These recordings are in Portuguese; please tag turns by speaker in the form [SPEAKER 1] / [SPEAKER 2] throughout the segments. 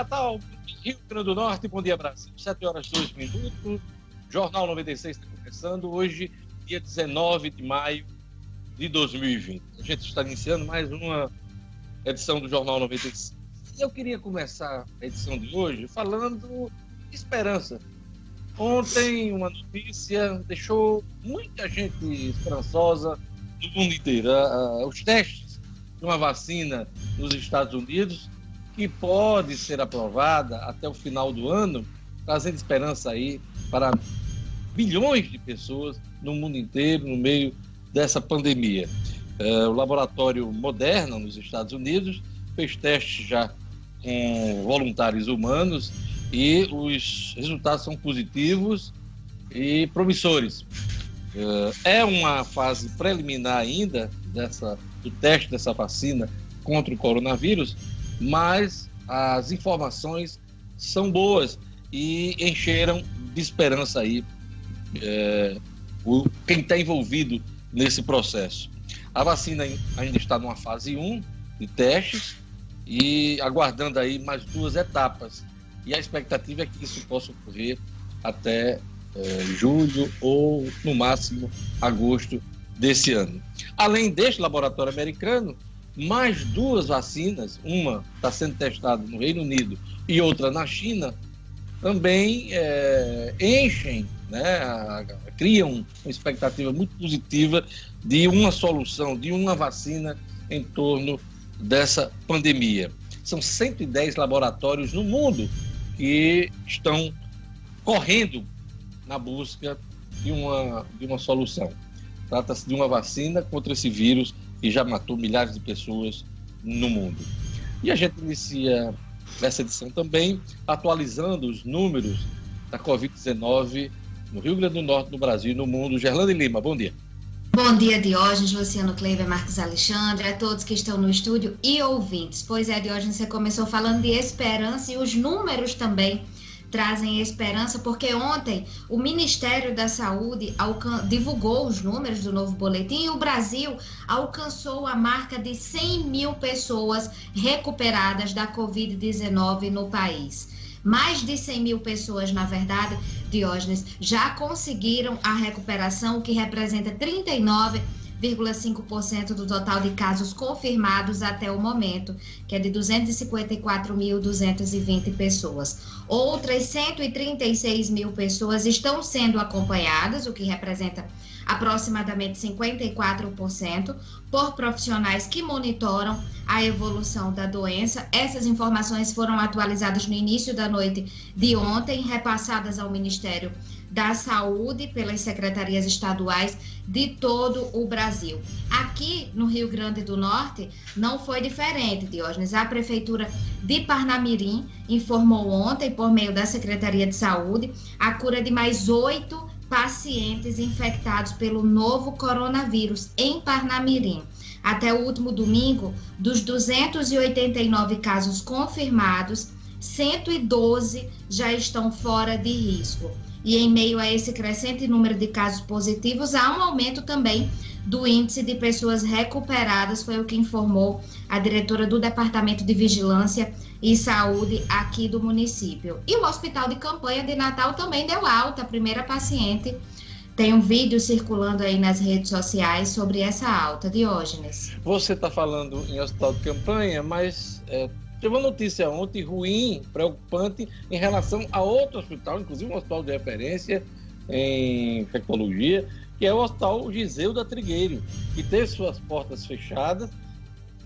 [SPEAKER 1] Natal, Rio Grande do Norte, bom dia Brasil, 7 horas 2 minutos. Jornal 96 está começando hoje, dia 19 de maio de 2020. A gente está iniciando mais uma edição do Jornal 96. E eu queria começar a edição de hoje falando de esperança. Ontem, uma notícia deixou muita gente esperançosa no mundo inteiro. Uh, os testes de uma vacina nos Estados Unidos que pode ser aprovada até o final do ano, trazendo esperança aí para bilhões de pessoas no mundo inteiro no meio dessa pandemia. É, o laboratório Moderna, nos Estados Unidos, fez testes já com voluntários humanos e os resultados são positivos e promissores. É, é uma fase preliminar ainda dessa, do teste dessa vacina contra o coronavírus, mas as informações são boas e encheram de esperança aí é, o, quem está envolvido nesse processo. A vacina ainda está numa fase 1 de testes e aguardando aí mais duas etapas. E a expectativa é que isso possa ocorrer até é, julho ou, no máximo, agosto desse ano. Além deste laboratório americano, mais duas vacinas, uma está sendo testada no Reino Unido e outra na China, também é, enchem, né, criam uma expectativa muito positiva de uma solução, de uma vacina em torno dessa pandemia. São 110 laboratórios no mundo que estão correndo na busca de uma, de uma solução. Trata-se de uma vacina contra esse vírus que já matou milhares de pessoas no mundo. E a gente inicia essa edição também atualizando os números da Covid-19 no Rio Grande do Norte, no Brasil e no mundo. Gerlane Lima, bom dia.
[SPEAKER 2] Bom dia, Diógenes, Luciano Kleiber, Marcos Alexandre, a todos que estão no estúdio e ouvintes. Pois é, Diógenes, você começou falando de esperança e os números também trazem esperança, porque ontem o Ministério da Saúde divulgou os números do novo boletim e o Brasil alcançou a marca de 100 mil pessoas recuperadas da Covid-19 no país. Mais de 100 mil pessoas, na verdade, Diógenes, já conseguiram a recuperação, o que representa 39 0,5% do total de casos confirmados até o momento, que é de 254.220 pessoas. Outras 136 mil pessoas estão sendo acompanhadas, o que representa aproximadamente 54%, por profissionais que monitoram a evolução da doença. Essas informações foram atualizadas no início da noite de ontem, repassadas ao Ministério da Saúde pelas secretarias estaduais de todo o Brasil. Aqui no Rio Grande do Norte não foi diferente, Diógenes. A Prefeitura de Parnamirim informou ontem, por meio da Secretaria de Saúde, a cura de mais oito pacientes infectados pelo novo coronavírus em Parnamirim. Até o último domingo, dos 289 casos confirmados, 112 já estão fora de risco. E em meio a esse crescente número de casos positivos, há um aumento também do índice de pessoas recuperadas, foi o que informou a diretora do Departamento de Vigilância e Saúde aqui do município. E o Hospital de Campanha de Natal também deu alta, a primeira paciente. Tem um vídeo circulando aí nas redes sociais sobre essa alta, Diógenes.
[SPEAKER 1] Você está falando em hospital de campanha, mas é, Teve uma notícia ontem ruim, preocupante, em relação a outro hospital, inclusive um hospital de referência em infectologia, que é o Hospital Giseu da Trigueiro, que teve suas portas fechadas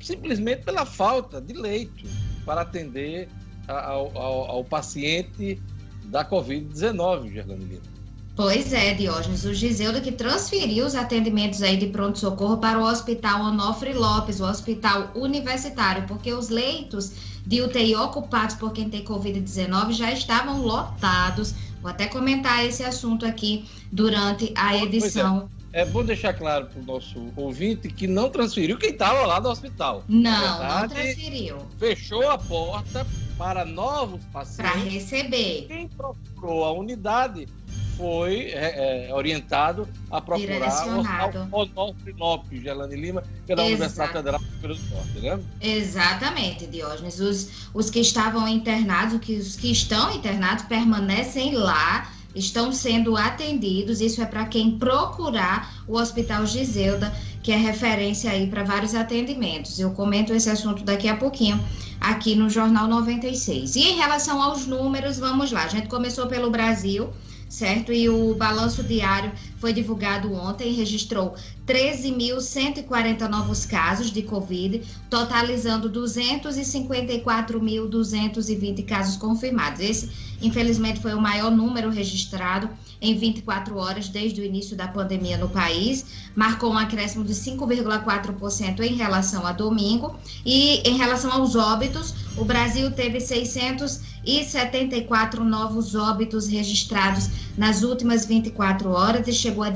[SPEAKER 1] simplesmente pela falta de leito para atender ao, ao, ao paciente da Covid-19, Gerlane Lima.
[SPEAKER 2] Pois é, Diógenes, o Giseudo que transferiu os atendimentos aí de pronto-socorro para o Hospital Onofre Lopes, o hospital universitário, porque os leitos de UTI ocupados por quem tem Covid-19 já estavam lotados. Vou até comentar esse assunto aqui durante a edição.
[SPEAKER 1] É. é. bom deixar claro para o nosso ouvinte que não transferiu quem estava lá no hospital.
[SPEAKER 2] Não, verdade, não transferiu.
[SPEAKER 1] Fechou a porta para novos pacientes.
[SPEAKER 2] Para receber.
[SPEAKER 1] Quem procurou a unidade foi é, é, orientado a procurar o Onofre Lopes, Gelane Lima, pela Exato. Universidade Federal do Rio Grande do Norte, né?
[SPEAKER 2] Exatamente, Diógenes. Os, os que estavam internados, os que estão internados, permanecem lá estão sendo atendidos. Isso é para quem procurar o Hospital Giselda, que é referência aí para vários atendimentos. Eu comento esse assunto daqui a pouquinho aqui no Jornal 96. E em relação aos números, vamos lá. A gente começou pelo Brasil certo? E o balanço diário foi divulgado ontem registrou 13.140 novos casos de Covid, totalizando 254.220 casos confirmados. Esse, infelizmente, foi o maior número registrado em 24 horas desde o início da pandemia no país, marcou um acréscimo de 5,4% em relação a domingo. E em relação aos óbitos, o Brasil teve 674 novos óbitos registrados nas últimas 24 horas e chegou a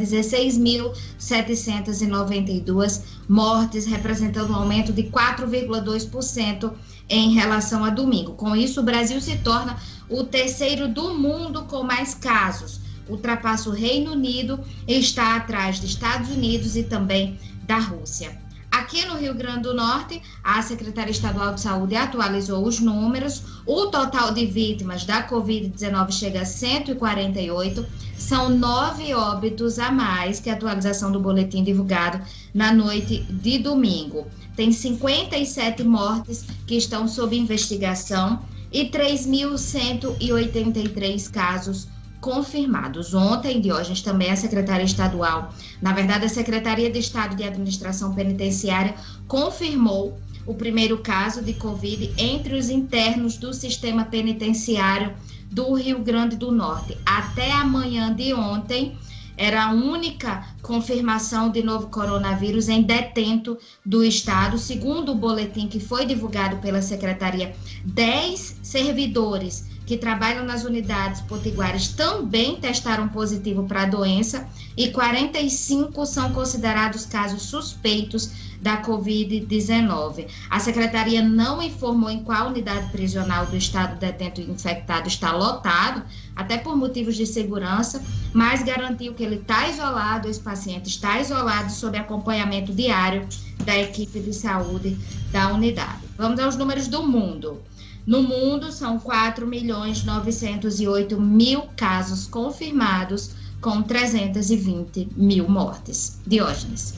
[SPEAKER 2] 16.792 mortes, representando um aumento de 4,2% em relação a domingo. Com isso, o Brasil se torna o terceiro do mundo com mais casos ultrapassa o Reino Unido e está atrás dos Estados Unidos e também da Rússia. Aqui no Rio Grande do Norte, a Secretaria Estadual de Saúde atualizou os números. O total de vítimas da Covid-19 chega a 148. São nove óbitos a mais que a atualização do boletim divulgado na noite de domingo. Tem 57 mortes que estão sob investigação e 3.183 casos confirmados. Ontem, Diógenes, também a secretária estadual, na verdade, a Secretaria de Estado de Administração Penitenciária, confirmou o primeiro caso de Covid entre os internos do sistema penitenciário do Rio Grande do Norte. Até amanhã de ontem, era a única confirmação de novo coronavírus em detento do estado. Segundo o boletim que foi divulgado pela secretaria, 10 servidores que trabalham nas unidades potiguares também testaram positivo para a doença e 45 são considerados casos suspeitos da Covid-19. A secretaria não informou em qual unidade prisional do estado detento infectado está lotado, até por motivos de segurança, mas garantiu que ele está isolado, esse paciente está isolado sob acompanhamento diário da equipe de saúde da unidade. Vamos aos números do mundo. No mundo, são 4 milhões 908 mil casos confirmados, com 320 mil mortes. Diógenes.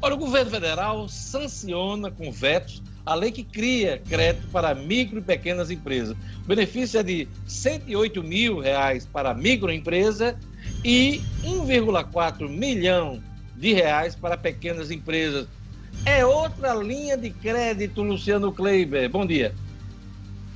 [SPEAKER 1] Olha, o governo federal sanciona com vetos a lei que cria crédito para micro e pequenas empresas. O benefício é de 108 mil reais para microempresa e 1,4 milhão de reais para pequenas empresas. É outra linha de crédito, Luciano Kleiber. Bom dia.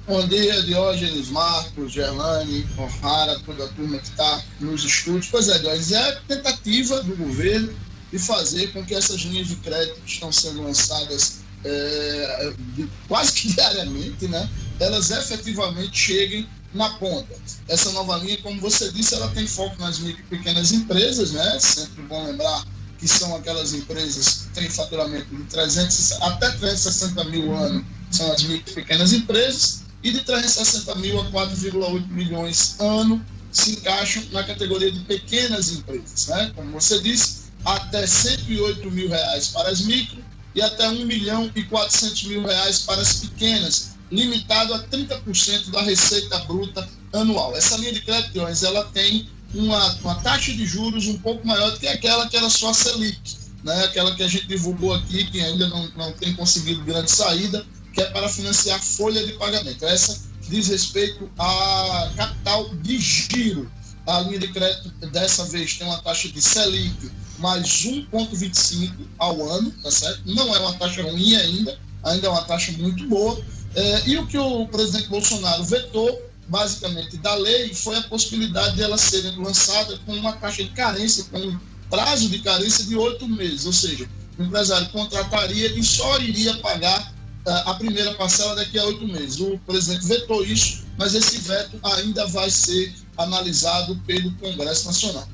[SPEAKER 3] Bom dia, Diógenes, Marcos, Gerlane, O'Hara, toda a turma que está nos estúdios. Pois é, Diógenes, é a tentativa do governo de fazer com que essas linhas de crédito que estão sendo lançadas é, de, quase que diariamente, né, elas efetivamente cheguem na ponta. Essa nova linha, como você disse, ela tem foco nas micro e pequenas empresas, né? Sempre bom lembrar que são aquelas empresas que têm faturamento de 300, até 360 mil ano, são as micro e pequenas empresas e de 360 mil a 4,8 milhões ano se encaixam na categoria de pequenas empresas, né? Como você disse, até 108 mil reais para as micro e até 1 milhão e 400 mil reais para as pequenas, limitado a 30% da receita bruta anual. Essa linha de crédito, ela tem uma, uma taxa de juros um pouco maior do que aquela que era só a Selic, né? aquela que a gente divulgou aqui, que ainda não, não tem conseguido grande saída, que é para financiar folha de pagamento. Essa diz respeito a capital de giro. A linha de crédito dessa vez tem uma taxa de Selic mais 1,25 ao ano, tá certo? Não é uma taxa ruim ainda, ainda é uma taxa muito boa. É, e o que o presidente Bolsonaro vetou, basicamente, da lei foi a possibilidade de elas serem lançadas com uma taxa de carência, com um prazo de carência de oito meses, ou seja, o empresário contrataria e só iria pagar a primeira parcela daqui a oito meses. O presidente vetou isso, mas esse veto ainda vai ser analisado pelo Congresso Nacional.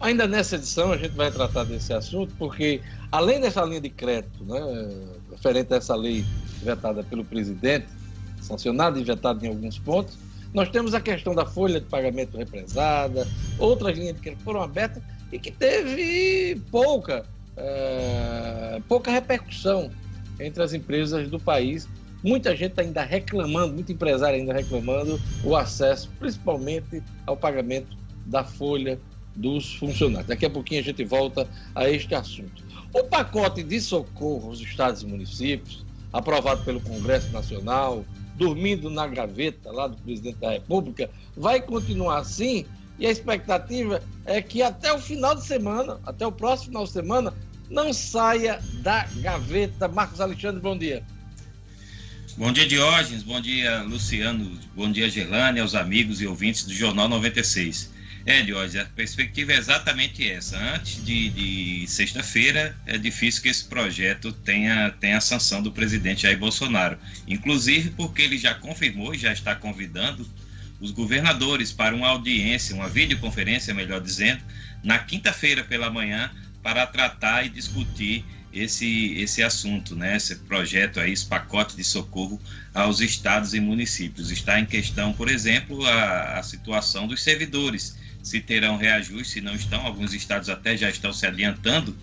[SPEAKER 1] Ainda nessa edição a gente vai tratar desse assunto, porque além dessa linha de crédito, né, referente a essa lei vetada pelo presidente, sancionada e vetada em alguns pontos, Nós temos a questão da folha de pagamento represada, outras linhas de crédito foram abertas e que teve pouca, é, pouca repercussão entre as empresas do país. Muita gente ainda reclamando, muito empresário ainda reclamando o acesso, principalmente ao pagamento da folha dos funcionários. Daqui a pouquinho a gente volta a este assunto. O pacote de socorro aos estados e municípios, aprovado pelo Congresso Nacional, dormindo na gaveta lá do presidente da República, vai continuar assim e a expectativa é que até o final de semana, até o próximo final de semana, não saia da gaveta. Marcos Alexandre, bom dia.
[SPEAKER 4] Bom dia, Diógenes. Bom dia, Luciano. Bom dia, Gelane, aos amigos e ouvintes do Jornal 96. É, Diógenes, a perspectiva é exatamente essa. Antes de, de sexta-feira, é difícil que esse projeto tenha, tenha a sanção do presidente Jair Bolsonaro. Inclusive porque ele já confirmou e já está convidando os governadores para uma audiência, uma videoconferência, melhor dizendo, na quinta-feira pela manhã, para tratar e discutir esse, esse assunto, né? esse projeto aí, esse pacote de socorro aos estados e municípios. Está em questão, por exemplo, a, a situação dos servidores se terão reajuste, se não estão. Alguns estados até já estão se adiantando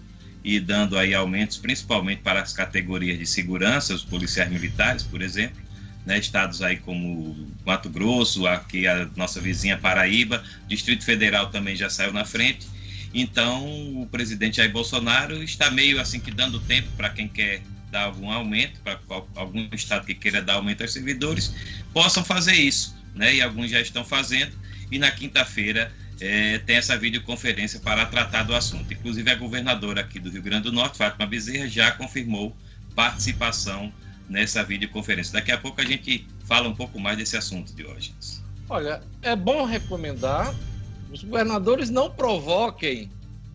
[SPEAKER 4] e dando aí aumentos, principalmente para as categorias de segurança, os policiais militares, por exemplo. Né, estados aí como Mato Grosso, aqui a nossa vizinha Paraíba, Distrito Federal também já saiu na frente. Então, o presidente Jair Bolsonaro está meio assim que dando tempo para quem quer dar algum aumento, para algum estado que queira dar aumento aos servidores, possam fazer isso, né? E alguns já estão fazendo. E na quinta-feira é, tem essa videoconferência para tratar do assunto. Inclusive, a governadora aqui do Rio Grande do Norte, Fátima Bezerra, já confirmou participação nessa videoconferência. Daqui a pouco a gente fala um pouco mais desse assunto, hoje.
[SPEAKER 1] Olha, é bom recomendar os governadores não provoquem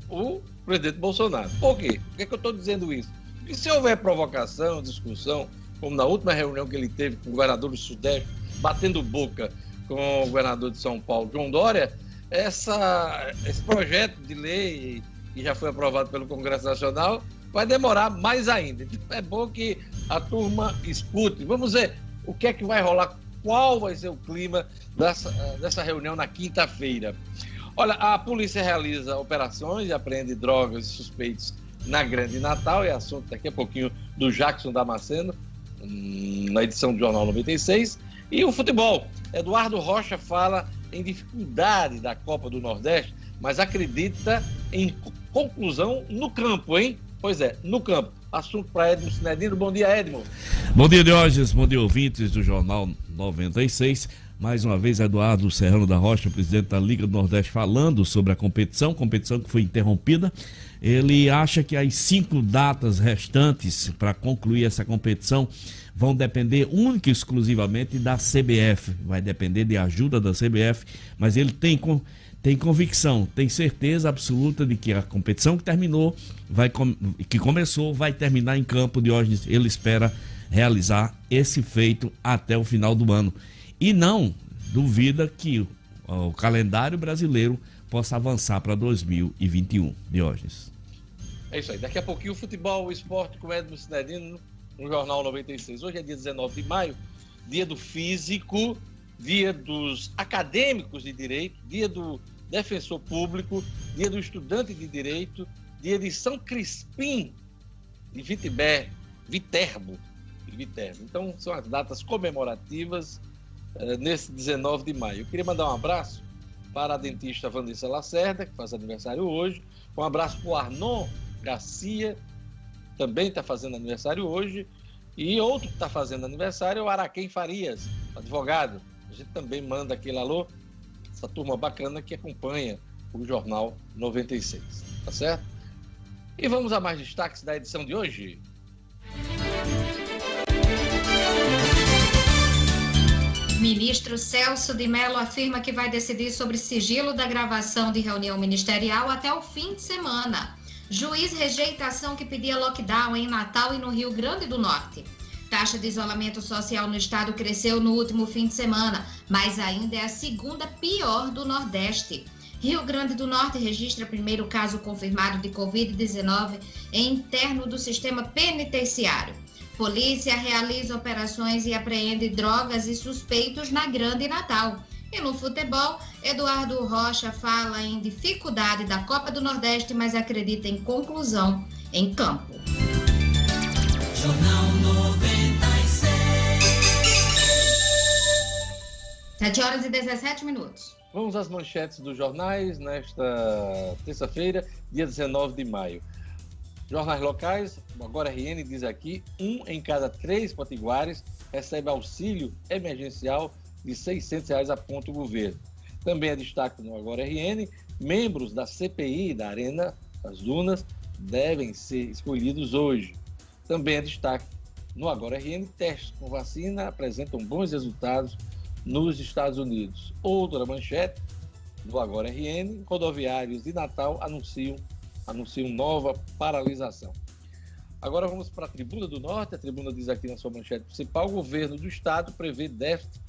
[SPEAKER 1] o presidente Bolsonaro. Por quê? Por que, que eu estou dizendo isso? Porque se houver provocação, discussão, como na última reunião que ele teve com o governador do Sudeste, batendo boca com o governador de São Paulo, João Dória, essa, esse projeto de lei, que já foi aprovado pelo Congresso Nacional, vai demorar mais ainda. Então, é bom que a turma escute. Vamos ver o que é que vai rolar, qual vai ser o clima dessa, dessa reunião na quinta-feira. Olha, a polícia realiza operações e apreende drogas e suspeitos na Grande Natal, é assunto daqui a pouquinho do Jackson Damasceno, hum, na edição do Jornal 96. E o futebol. Eduardo Rocha fala em dificuldade da Copa do Nordeste, mas acredita em conclusão no campo, hein? Pois é, no campo. Assunto para Edmo Sinedino. Bom dia, Edmo.
[SPEAKER 5] Bom dia, Diógenes. Bom dia, ouvintes do Jornal 96. Mais uma vez, Eduardo Serrano da Rocha, presidente da Liga do Nordeste, falando sobre a competição, competição que foi interrompida. Ele acha que as cinco datas restantes para concluir essa competição vão depender única e exclusivamente da CBF. Vai depender de ajuda da CBF, mas ele tem, tem convicção, tem certeza absoluta de que a competição que terminou, vai, que começou, vai terminar em campo de hoje. Ele espera realizar esse feito até o final do ano. E não duvida que o, calendário brasileiro possa avançar para 2021, Diógenes.
[SPEAKER 1] É isso aí. Daqui a pouquinho o futebol, o esporte com o Edmo Cinedino no Jornal 96. Hoje é dia 19 de maio, dia do físico, dia dos acadêmicos de direito, dia do defensor público, dia do estudante de direito, dia de São Crispim de Vitibé, Viterbo, Viterbo. Então, são as datas comemorativas uh, nesse 19 de maio. Eu queria mandar um abraço para a dentista Vanessa Lacerda, que faz aniversário hoje. Um abraço para o Arnon Garcia, também está fazendo aniversário hoje. E outro que está fazendo aniversário é o Araquém Farias, advogado. A gente também manda aquele alô, essa turma bacana que acompanha o Jornal 96. Tá certo? E vamos a mais destaques da edição de hoje.
[SPEAKER 2] Ministro Celso de Mello afirma que vai decidir sobre sigilo da gravação de reunião ministerial até o fim de semana. Juiz rejeita ação que pedia lockdown em Natal e no Rio Grande do Norte. Taxa de isolamento social no estado cresceu no último fim de semana, mas ainda é a segunda pior do Nordeste. Rio Grande do Norte registra primeiro caso confirmado de Covid-19 em interno do sistema penitenciário. Polícia realiza operações e apreende drogas e suspeitos na Grande Natal. E no futebol, Eduardo Rocha fala em dificuldade da Copa do Nordeste, mas acredita em conclusão em campo. Jornal 96. 7 horas e 17 minutos.
[SPEAKER 1] Vamos às manchetes dos jornais nesta terça-feira, dia 19 de maio. Jornais locais, agora RN diz aqui, um em cada três potiguares recebe auxílio emergencial de 600 reais aponta o governo. Também é destaque no Agora RN, membros da CPI da Arena das Dunas devem ser escolhidos hoje. Também é destaque no Agora RN, testes com vacina apresentam bons resultados nos Estados Unidos. Outra manchete do Agora RN, rodoviários de Natal anunciam, anunciam nova paralisação. Agora vamos para a Tribuna do Norte. A Tribuna diz aqui na sua manchete principal: o governo do estado prevê déficit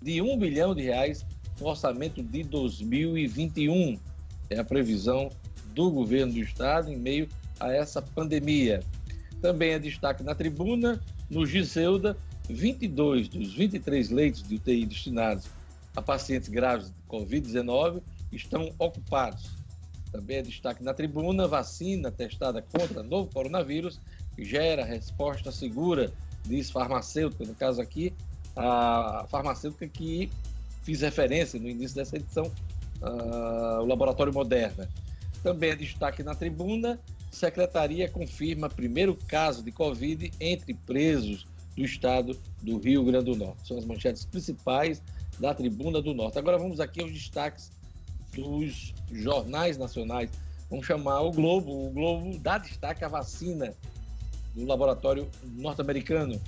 [SPEAKER 1] de um bilhão de reais no orçamento de 2021. É a previsão do governo do estado em meio a essa pandemia. Também é destaque na tribuna, no Giseuda, 22 dos 23 leitos de UTI destinados a pacientes graves de Covid-19 estão ocupados. Também é destaque na tribuna, vacina testada contra novo coronavírus gera resposta segura, diz farmacêutica, no caso aqui, a farmacêutica que fiz referência no início dessa edição, o Laboratório Moderna. Também é destaque na tribuna, secretaria confirma primeiro caso de Covid entre presos do estado do Rio Grande do Norte. São as manchetes principais da Tribuna do Norte. Agora vamos aqui aos destaques dos jornais nacionais. Vamos chamar o Globo. O Globo dá destaque à vacina do laboratório norte-americano.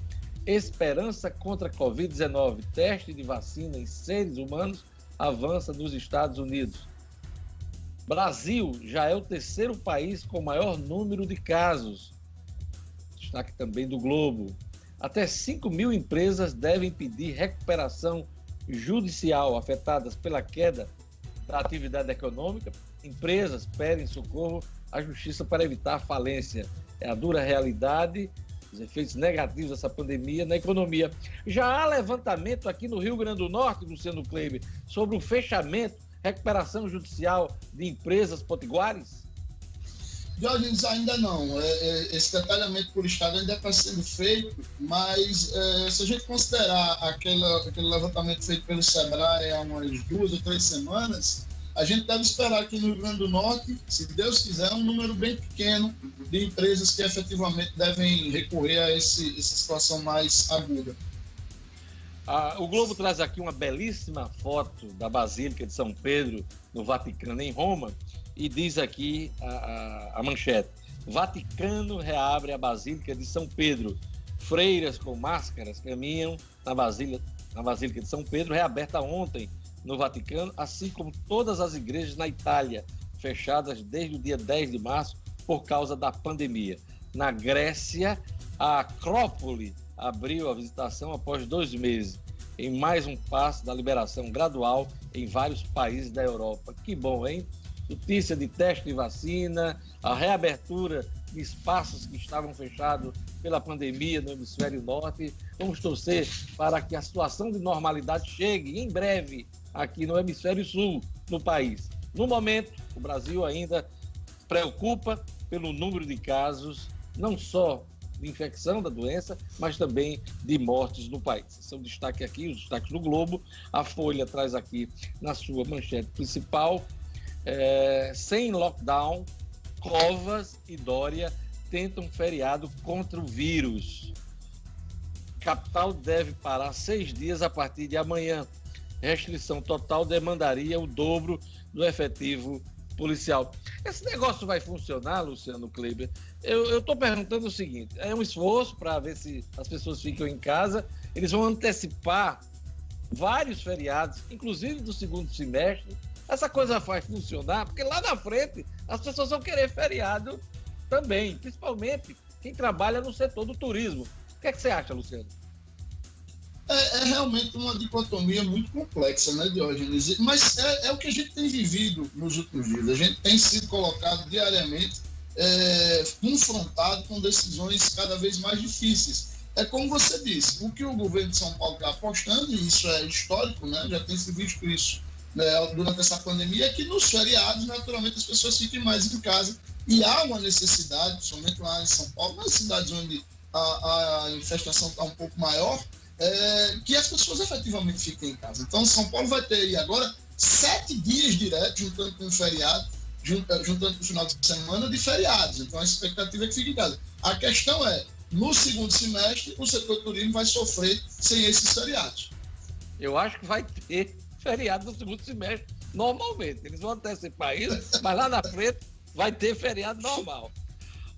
[SPEAKER 1] Esperança contra a Covid-19. Teste de vacina em seres humanos avança nos Estados Unidos. Brasil já é o terceiro país com maior número de casos. Destaque também do Globo. Até 5 mil empresas devem pedir recuperação judicial afetadas pela queda da atividade econômica. Empresas pedem socorro à justiça para evitar falência. É a dura realidade os efeitos negativos dessa pandemia na economia. Já há levantamento aqui no Rio Grande do Norte, Luciano Kleber, sobre o fechamento, recuperação judicial de empresas potiguares?
[SPEAKER 3] Diógenes, ainda não. É, é, esse detalhamento por Estado ainda está sendo feito, mas é, se a gente considerar aquele levantamento feito pelo SEBRAE há umas duas ou três semanas, a gente deve esperar aqui no Rio Grande do Norte, se Deus quiser, um número bem pequeno de empresas que efetivamente devem recorrer a esse, essa situação mais aguda.
[SPEAKER 1] Ah, o Globo traz aqui uma belíssima foto da Basílica de São Pedro, no Vaticano, em Roma, e diz aqui a, a, a manchete: Vaticano reabre a Basílica de São Pedro. Freiras com máscaras caminham na Basílica, na Basílica de São Pedro, reaberta ontem no Vaticano, assim como todas as igrejas na Itália, fechadas desde o dia 10 de março por causa da pandemia. Na Grécia, a Acrópole abriu a visitação após dois meses, em mais um passo da liberação gradual em vários países da Europa. Que bom, hein? Notícia de teste de vacina, a reabertura de espaços que estavam fechados pela pandemia no hemisfério norte. Vamos torcer para que a situação de normalidade chegue em breve aqui no hemisfério sul no país. No momento, o Brasil ainda preocupa pelo número de casos, não só de infecção da doença, mas também de mortes no país. São destaque aqui, os destaques do Globo. A Folha traz aqui na sua manchete principal: é, sem lockdown, Covas e Dória tentam feriado contra o vírus. Capital deve parar seis dias a partir de amanhã restrição total demandaria o dobro do efetivo policial. Esse negócio vai funcionar, Luciano Kleber? Eu estou perguntando o seguinte: é um esforço para ver se as pessoas ficam em casa, eles vão antecipar vários feriados, inclusive do segundo semestre. Essa coisa vai funcionar, porque lá na frente as pessoas vão querer feriado também, principalmente quem trabalha no setor do turismo. O que, é que você acha, Luciano?
[SPEAKER 3] é, é, realmente uma dicotomia muito complexa, né, Diógenes? Mas é, é, o que a gente tem vivido nos últimos dias. A gente tem sido colocado diariamente, é, confrontado com decisões cada vez mais difíceis. é como você disse, o que o governo de São Paulo está apostando, e isso é histórico, né? já tem se visto isso né, durante essa pandemia, é que nos feriados, naturalmente, as pessoas fiquem mais em casa. E há uma necessidade, principalmente lá em São Paulo, nas cidades onde a, a infestação está um pouco maior, é, que as pessoas efetivamente fiquem em casa. Então, São Paulo vai ter aí agora sete dias direto, juntando com o feriado, juntando com o final de semana de feriados. Então, a expectativa é que fique em casa. A questão é, no segundo semestre, o setor turismo vai sofrer sem esses feriados.
[SPEAKER 1] Eu acho que vai ter feriado no segundo semestre, normalmente. Eles vão antecipar isso, mas lá na frente vai ter feriado normal.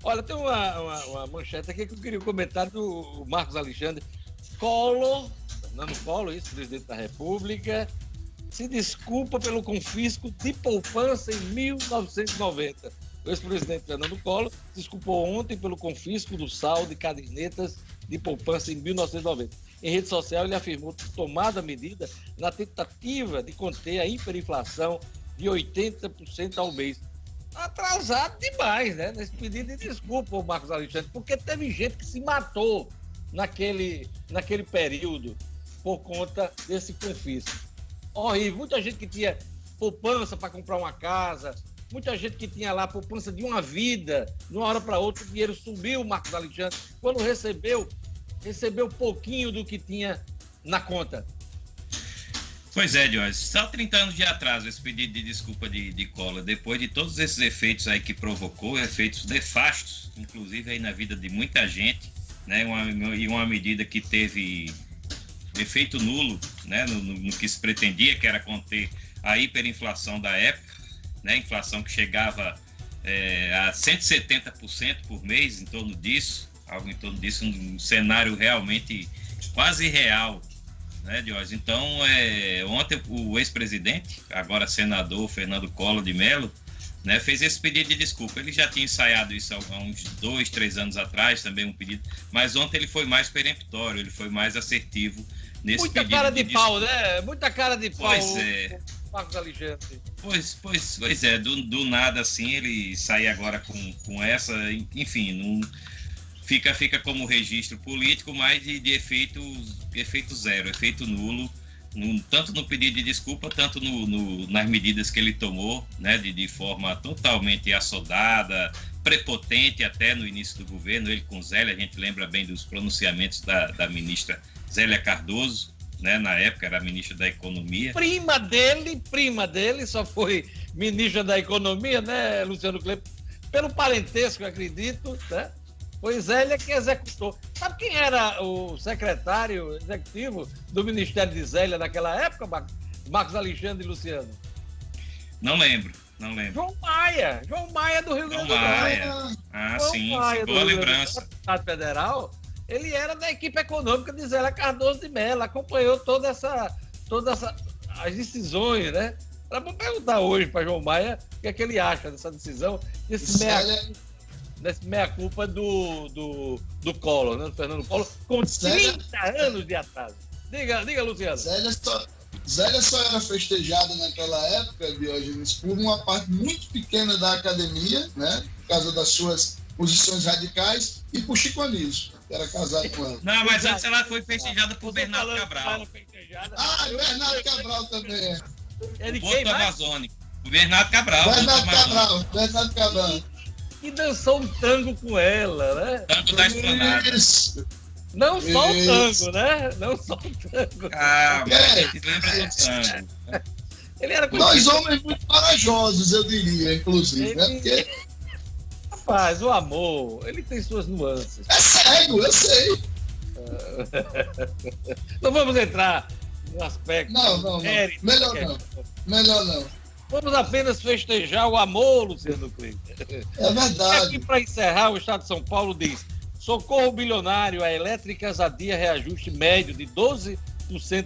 [SPEAKER 1] Olha, tem uma, uma, uma manchete aqui que eu queria comentar do Marcos Alexandre. Collor, Fernando Collor, ex-presidente da República, se desculpa pelo confisco de poupança em 1990. O ex-presidente Fernando Collor se desculpou ontem pelo confisco do saldo de cadernetas de poupança em 1990. Em rede social, ele afirmou ter tomado a medida na tentativa de conter a hiperinflação de 80% ao mês. Atrasado demais, né? Nesse pedido de desculpa, Marcos Alexandre, porque teve gente que se matou naquele, naquele período por conta desse confisco. Horrível. Muita gente que tinha poupança para comprar uma casa, muita gente que tinha lá poupança de uma vida, de uma hora para outra, o dinheiro subiu, Marcos Alexandre. Quando recebeu, recebeu pouquinho do que tinha na conta.
[SPEAKER 4] Pois é, Jorge. Só 30 anos de atraso esse pedido de desculpa de, de cola, depois de todos esses efeitos aí que provocou, efeitos nefastos, inclusive aí na vida de muita gente, né? Uma, e uma medida que teve efeito nulo, né? No, no, no que se pretendia, que era conter a hiperinflação da época, né? Inflação que chegava é, a 170% por mês, em torno disso, algo em torno disso, um cenário realmente quase real né, Diógenes? Então, é, ontem o ex-presidente, agora senador Fernando Collor de Mello, né, fez esse pedido de desculpa. Ele já tinha ensaiado isso há uns dois, três anos atrás, também um pedido, mas ontem ele foi mais peremptório, ele foi mais assertivo nesse
[SPEAKER 1] Muita
[SPEAKER 4] pedido.
[SPEAKER 1] Muita cara de,
[SPEAKER 4] de
[SPEAKER 1] pau, né? Muita cara de pau.
[SPEAKER 4] Pois é.
[SPEAKER 1] Marcos.
[SPEAKER 4] Pois, pois, pois é, do, do nada assim ele sair agora com, com essa, enfim, não fica, fica como registro político, mas de, de efeito, efeito zero, efeito nulo, no, tanto no pedido de desculpa, tanto no, no, nas medidas que ele tomou, né, de, de forma totalmente assodada, prepotente até no início do governo, ele com Zélia, a gente lembra bem dos pronunciamentos da, da ministra Zélia Cardoso, né, na época era ministra da Economia.
[SPEAKER 1] Prima dele, prima dele, só foi ministra da Economia, né, Luciano Kleber? Pelo parentesco, acredito, né? Foi Zélia que executou. Sabe quem era o secretário executivo do Ministério de Zélia naquela época, Marcos Alexandre e Luciano?
[SPEAKER 4] Não lembro, não lembro.
[SPEAKER 1] João Maia, João Maia do Rio Grande do Sul.
[SPEAKER 4] Maia. Ah, João sim, Maia boa lembrança.
[SPEAKER 1] Do Estado Federal, ele era da equipe econômica de Zélia Cardoso de Mello, acompanhou toda essa, toda essa, as decisões, né? Vamos perguntar hoje para João Maia o que é que ele acha dessa decisão, desse meia nessa meia-culpa do, do, do Collor, né? Do Fernando Collor, com 30 Zélia... anos de atraso. Diga, diga Luciano.
[SPEAKER 3] Zélia só, Zélia só era festejada naquela época, Diógenes, por uma parte muito pequena da academia, né? Por causa das suas posições radicais, e por Chico Anísio, que era casado com ela.
[SPEAKER 4] Não, mas antes ela foi festejada por Bernardo Cabral.
[SPEAKER 3] Ah, Bernardo Cabral também
[SPEAKER 1] é. de quem
[SPEAKER 4] Amazônico. O Bernardo Cabral.
[SPEAKER 3] Bernardo Cabral, Bernardo Cabral
[SPEAKER 1] e dançou um tango com ela, né?
[SPEAKER 4] Tango da esplanada. Isso.
[SPEAKER 1] Não só o tango, né? Não só o tango.
[SPEAKER 4] Ah, mas é. lembra do tango.
[SPEAKER 1] Ele era
[SPEAKER 3] Dois homens muito corajosos, eu diria, inclusive, né? ele... né? Porque...
[SPEAKER 1] Rapaz, o amor, ele tem suas nuances.
[SPEAKER 3] É cego, eu sei.
[SPEAKER 1] não vamos entrar no aspecto.
[SPEAKER 3] Não, não, não. Melhor não. Melhor não.
[SPEAKER 1] Vamos apenas festejar o amor, Luciano Kleber.
[SPEAKER 3] É verdade.
[SPEAKER 1] Aqui para encerrar, o Estado de São Paulo diz: socorro bilionário, a elétricas adia reajuste médio de 12%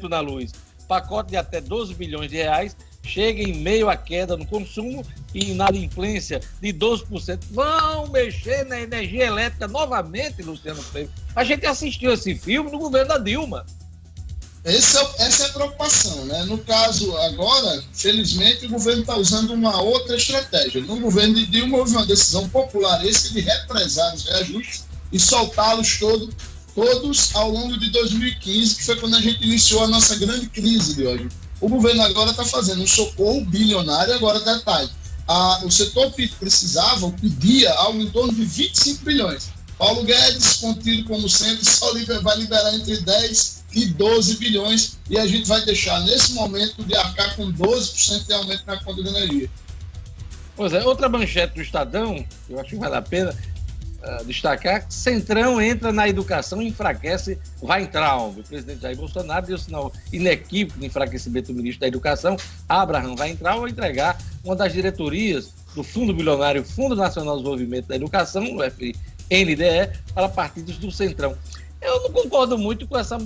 [SPEAKER 1] na luz. Pacote de até 12 bilhões de reais chega em meio à queda no consumo e na inadimplência de 12%. Vão mexer na energia elétrica novamente, Luciano Kleber. A gente assistiu esse filme no governo da Dilma.
[SPEAKER 3] Esse é, essa é a preocupação. Né? No caso, agora, felizmente, o governo está usando uma outra estratégia. No governo de Dilma houve uma decisão popular esse de represar os reajustes e soltá-los todos todos ao longo de 2015, que foi quando a gente iniciou a nossa grande crise de hoje. O governo agora está fazendo um socorro bilionário, agora detalhe. A, o setor precisava, pedia algo em torno de 25 bilhões. Paulo Guedes, contido como centro, só vai liberar entre 10 e 12 bilhões e a gente vai deixar, nesse momento, de arcar com 12% de aumento na conta de energia.
[SPEAKER 1] Pois é, outra manchete do Estadão, eu acho que vale a pena uh, destacar, Centrão entra na educação e enfraquece Weintraub. O presidente Jair Bolsonaro deu sinal inequívoco de enfraquecimento do ministro da Educação, Abraham Weintraub, ao entregar uma das diretorias do Fundo Bilionário Fundo Nacional de Desenvolvimento da Educação, o FNDE, para partidos do Centrão. Eu não concordo muito com essa,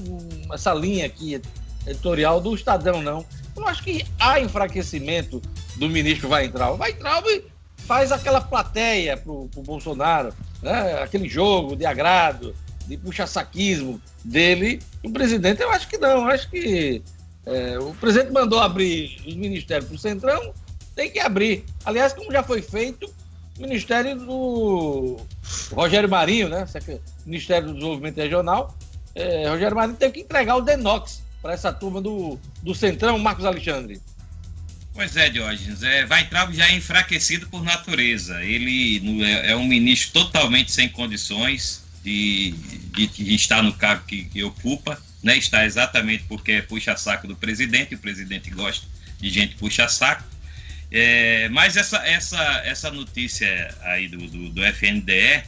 [SPEAKER 1] essa linha aqui editorial do Estadão, não. Eu acho que há enfraquecimento do ministro vai entrar. Vai entrar e faz aquela plateia pro, pro Bolsonaro, né? aquele jogo de agrado, de puxa-saquismo dele. O presidente, eu acho que não. Eu acho que é, o presidente mandou abrir os ministérios para o Centrão, tem que abrir. Aliás, como já foi feito, o Ministério do Rogério Marinho, né? Ministério do Desenvolvimento Regional, é, Rogério Marinho teve que entregar o Denox para essa turma do, do Centrão, Marcos Alexandre.
[SPEAKER 4] Pois é, Diógenes. É, Weintraub já enfraquecido por natureza. Ele é, é um ministro totalmente sem condições de, de, de estar no cargo que, que, ocupa. Né? Está exatamente porque é puxa-saco do presidente. O presidente gosta de gente puxa-saco. É, mas essa, essa, essa notícia aí do, do, do FNDE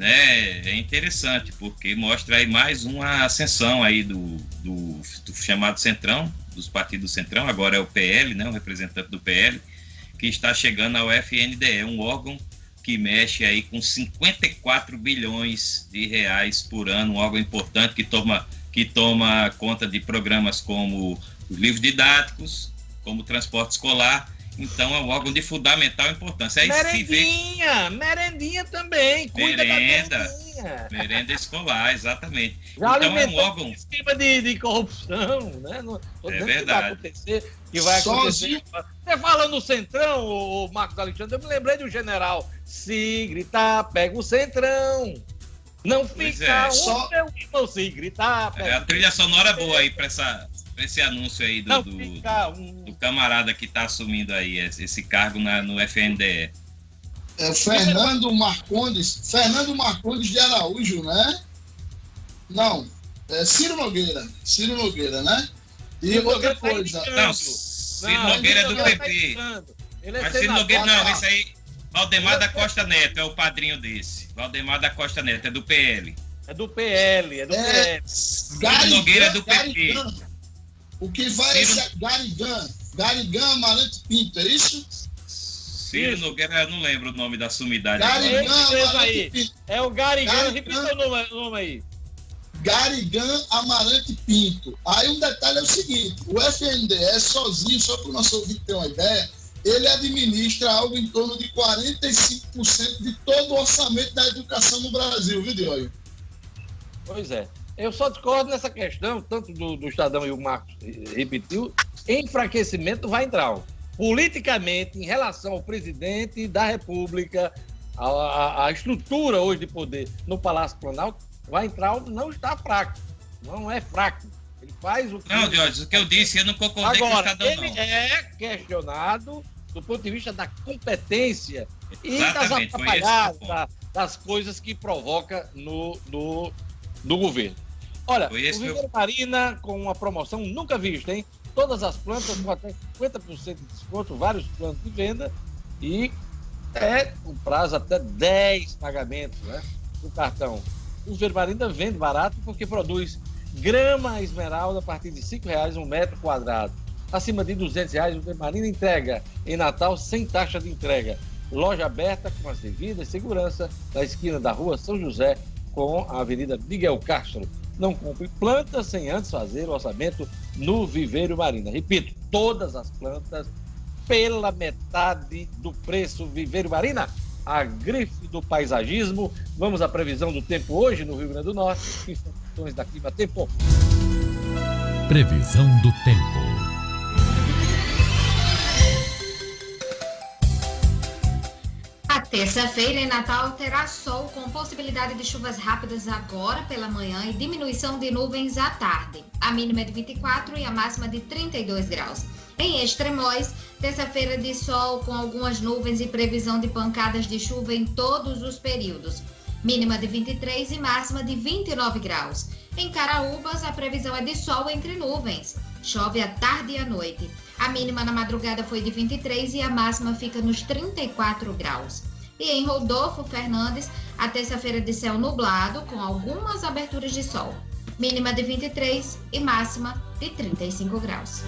[SPEAKER 4] né, é interessante, porque mostra aí mais uma ascensão aí do, do, do chamado Centrão, dos partidos Centrão, agora é o PL, né, o representante do PL, que está chegando ao FNDE, um órgão que mexe aí com 54 bilhões de reais por ano, um órgão importante que toma, que toma conta de programas como os livros didáticos, como transporte escolar então é um órgão de fundamental importância. Aí
[SPEAKER 1] merendinha, vê... merendinha também. Cuida
[SPEAKER 4] merenda, da merendinha. merenda escolar, exatamente. Já então é um órgão.
[SPEAKER 1] Esquema de, de corrupção, né? Não,
[SPEAKER 4] é verdade. Que vai
[SPEAKER 1] acontecer. Que vai acontecer. Você fala no Centrão, o Marcos Alexandre, eu me lembrei do general. Se gritar, pega o Centrão. Não fica é. um Só... meu irmão se gritar.
[SPEAKER 4] Pega é, a trilha sonora boa aí para essa esse anúncio aí do, do, um... camarada que está assumindo aí esse cargo na, no FNDE.
[SPEAKER 3] É Fernando Marcondes, Fernando Marcondes de Araújo, né? Não, é Ciro Nogueira, Ciro Nogueira, né? E Ciro outra tá coisa.
[SPEAKER 4] Tá não, Ciro não, Nogueira é do PP. Tá é Mas Ciro Nogueira, não, esse aí, Valdemar da Costa Neto é o padrinho desse. Valdemar da Costa Neto, é do PL.
[SPEAKER 1] É do PL, é do é, PL.
[SPEAKER 4] Ciro Nogueira é do PP.
[SPEAKER 3] O que vai Ciro... é Garigan. Garigan Amarante Pinto, é isso?
[SPEAKER 4] Ciro Nogueira, eu não lembro o nome da sumidade.
[SPEAKER 1] Garigan Amarante Pinto. É o Garigan, Garigan repita o nome, nome aí.
[SPEAKER 3] Garigan Amarante Pinto. Aí um detalhe é o seguinte: o FNDE sozinho, só para o nosso ouvinte ter uma ideia, ele administra algo em torno de 45% de todo o orçamento da educação no Brasil, viu, Diogo?
[SPEAKER 1] Pois é. Eu só discordo nessa questão, tanto do, do Estadão e o Marcos repetiu, enfraquecimento vai entrar. Politicamente, em relação ao presidente da República, a, a, a, estrutura hoje de poder no Palácio Planalto, vai entrar não está fraco. Não é fraco. Ele faz o
[SPEAKER 4] que. Não, Jorge, o que eu disse, eu não concordei
[SPEAKER 1] Agora,
[SPEAKER 4] com o Estadão,
[SPEAKER 1] ele
[SPEAKER 4] não.
[SPEAKER 1] é questionado do ponto de vista da competência e das atrapalhadas, das coisas que provoca no, no, no governo. Olha, o Viveiro Marina com uma promoção nunca vista, hein? Todas as plantas com até 50% de desconto, vários planos de venda e é um prazo até 10 pagamentos né, do cartão. O Vermarina vende barato porque produz grama esmeralda a partir de R$ reais um metro quadrado. Acima de R$ reais o Vermarina entrega em Natal sem taxa de entrega. Loja aberta com as devidas segurança na esquina da rua São José com a Avenida Miguel Castro não compre plantas sem antes fazer o orçamento no Viveiro Marina. Repito, todas as plantas pela metade do preço Viveiro Marina. A grife do paisagismo. Vamos à previsão do tempo hoje no Rio Grande do Norte. Informações da Clima Tempo.
[SPEAKER 6] Previsão do tempo.
[SPEAKER 2] Terça-feira em Natal terá sol com possibilidade de chuvas rápidas agora pela manhã e diminuição de nuvens à tarde. A mínima é de 24 e a máxima de 32 graus. Em Extremóis, terça-feira de sol com algumas nuvens e previsão de pancadas de chuva em todos os períodos. Mínima de 23 e máxima de 29 graus. Em Caraúbas, a previsão é de sol entre nuvens. Chove à tarde e à noite. A mínima na madrugada foi de 23 e a máxima fica nos 34 graus. E em Rodolfo Fernandes, a terça-feira de céu nublado, com algumas aberturas de sol. Mínima de 23 e máxima de 35 graus.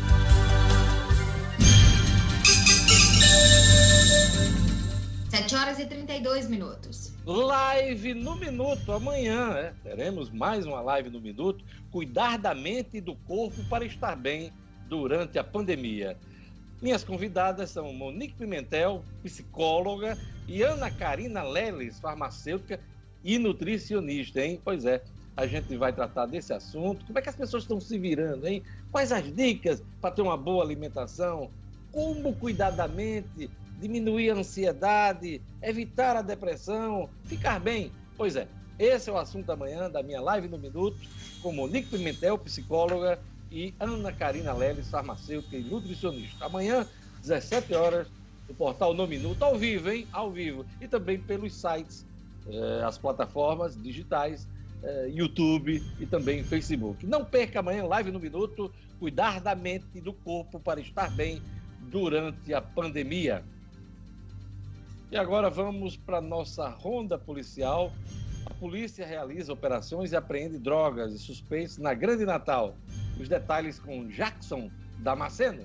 [SPEAKER 2] Sete horas e 32 minutos.
[SPEAKER 1] Live no Minuto, amanhã, né? teremos mais uma live no Minuto. Cuidar da mente e do corpo para estar bem durante a pandemia. Minhas convidadas são Monique Pimentel, psicóloga, e Ana Karina Leles, farmacêutica e nutricionista, hein? Pois é, a gente vai tratar desse assunto. Como é que as pessoas estão se virando, hein? Quais as dicas para ter uma boa alimentação? Como cuidar da mente, diminuir a ansiedade, evitar a depressão, ficar bem? Pois é, esse é o assunto da manhã da minha live no Minuto, com Monique Pimentel, psicóloga, e Ana Karina Leles, farmacêutica e nutricionista. Amanhã, 17 horas, no portal No Minuto, ao vivo, hein? Ao vivo. E também pelos sites, eh, as plataformas digitais, eh, YouTube e também Facebook. Não perca amanhã, live no Minuto, cuidar da mente e do corpo para estar bem durante a pandemia. E agora vamos para a nossa ronda policial. A polícia realiza operações e apreende drogas e suspeitos na Grande Natal. Os detalhes com Jackson Damasceno.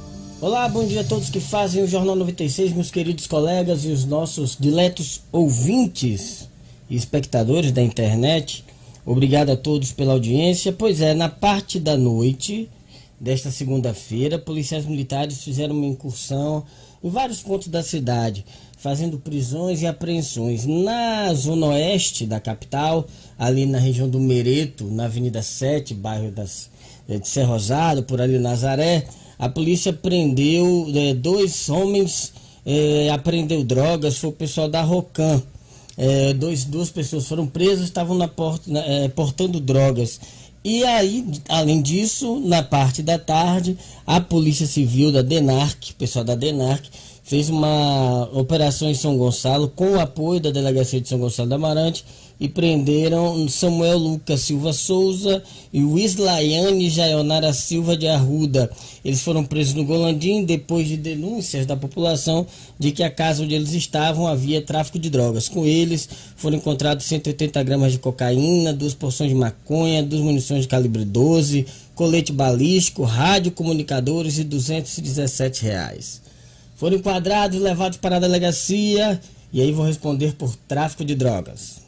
[SPEAKER 7] Olá, bom dia a todos que fazem o Jornal 96, meus queridos colegas e os nossos diletos ouvintes e espectadores da internet. Obrigado a todos pela audiência. Pois é, na parte da noite desta segunda-feira, policiais militares fizeram uma incursão em vários pontos da cidade, fazendo prisões e apreensões na zona oeste da capital, ali na região do Mereto, na Avenida 7, bairro das, eh, de Ser Rosado, por ali Nazaré a polícia prendeu é, dois homens, é, apreendeu drogas, foi o pessoal da Rocan. É, dois, duas pessoas foram presas, estavam na porta, é, portando drogas. E aí, além disso, na parte da tarde, a Polícia Civil da DENARC, pessoal da DENARC, fez uma operação em São Gonçalo com o apoio da Delegacia de São Gonçalo da Amarante e prenderam Samuel Lucas Silva Souza e o Islaiane Jaionara Silva de Arruda. Eles foram presos no Golandim depois de denúncias da população de que a casa onde eles estavam havia tráfico de drogas. Com eles foram encontrados 180 gramas de cocaína, duas porções de maconha, duas munições de calibre 12, colete balístico, rádio comunicadores e 217 reais. Foram enquadrados levados para a delegacia e aí vão responder por tráfico de drogas.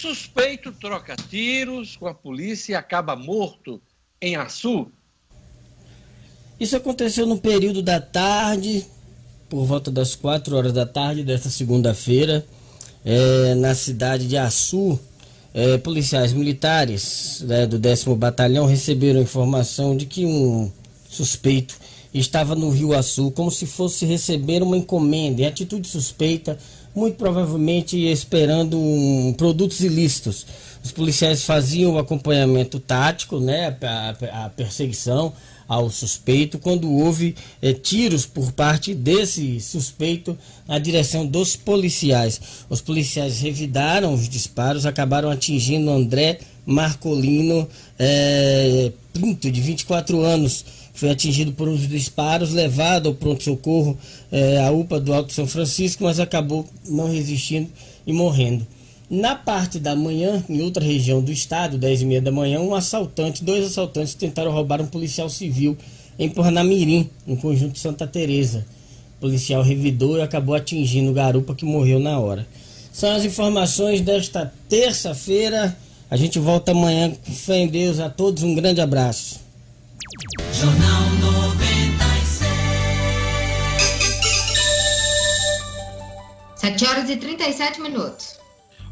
[SPEAKER 1] Suspeito troca tiros com a polícia e acaba morto em Açu.
[SPEAKER 7] Isso aconteceu no período da tarde, por volta das 4 horas da tarde desta segunda-feira, é, na cidade de Açu. É, policiais militares né, do 10 Batalhão receberam informação de que um suspeito estava no Rio Açu como se fosse receber uma encomenda, em atitude suspeita muito provavelmente esperando um, produtos ilícitos. Os policiais faziam o acompanhamento tático, né, a, a perseguição ao suspeito, quando houve eh, tiros por parte desse suspeito na direção dos policiais. Os policiais revidaram os disparos, acabaram atingindo André Marcolino eh, Pinto, de 24 anos foi atingido por uns disparos, levado ao pronto-socorro é, à UPA do Alto São Francisco, mas acabou não resistindo e morrendo. Na parte da manhã, em outra região do estado, 10 e meia da manhã, um assaltante, dois assaltantes tentaram roubar um policial civil em Pornamirim, no conjunto Santa Teresa. O policial revidou e acabou atingindo o garupa que morreu na hora. São as informações desta terça-feira. A gente volta amanhã fé em Deus. A todos um grande abraço. Jornal 96.
[SPEAKER 2] 7 horas e 37 minutos.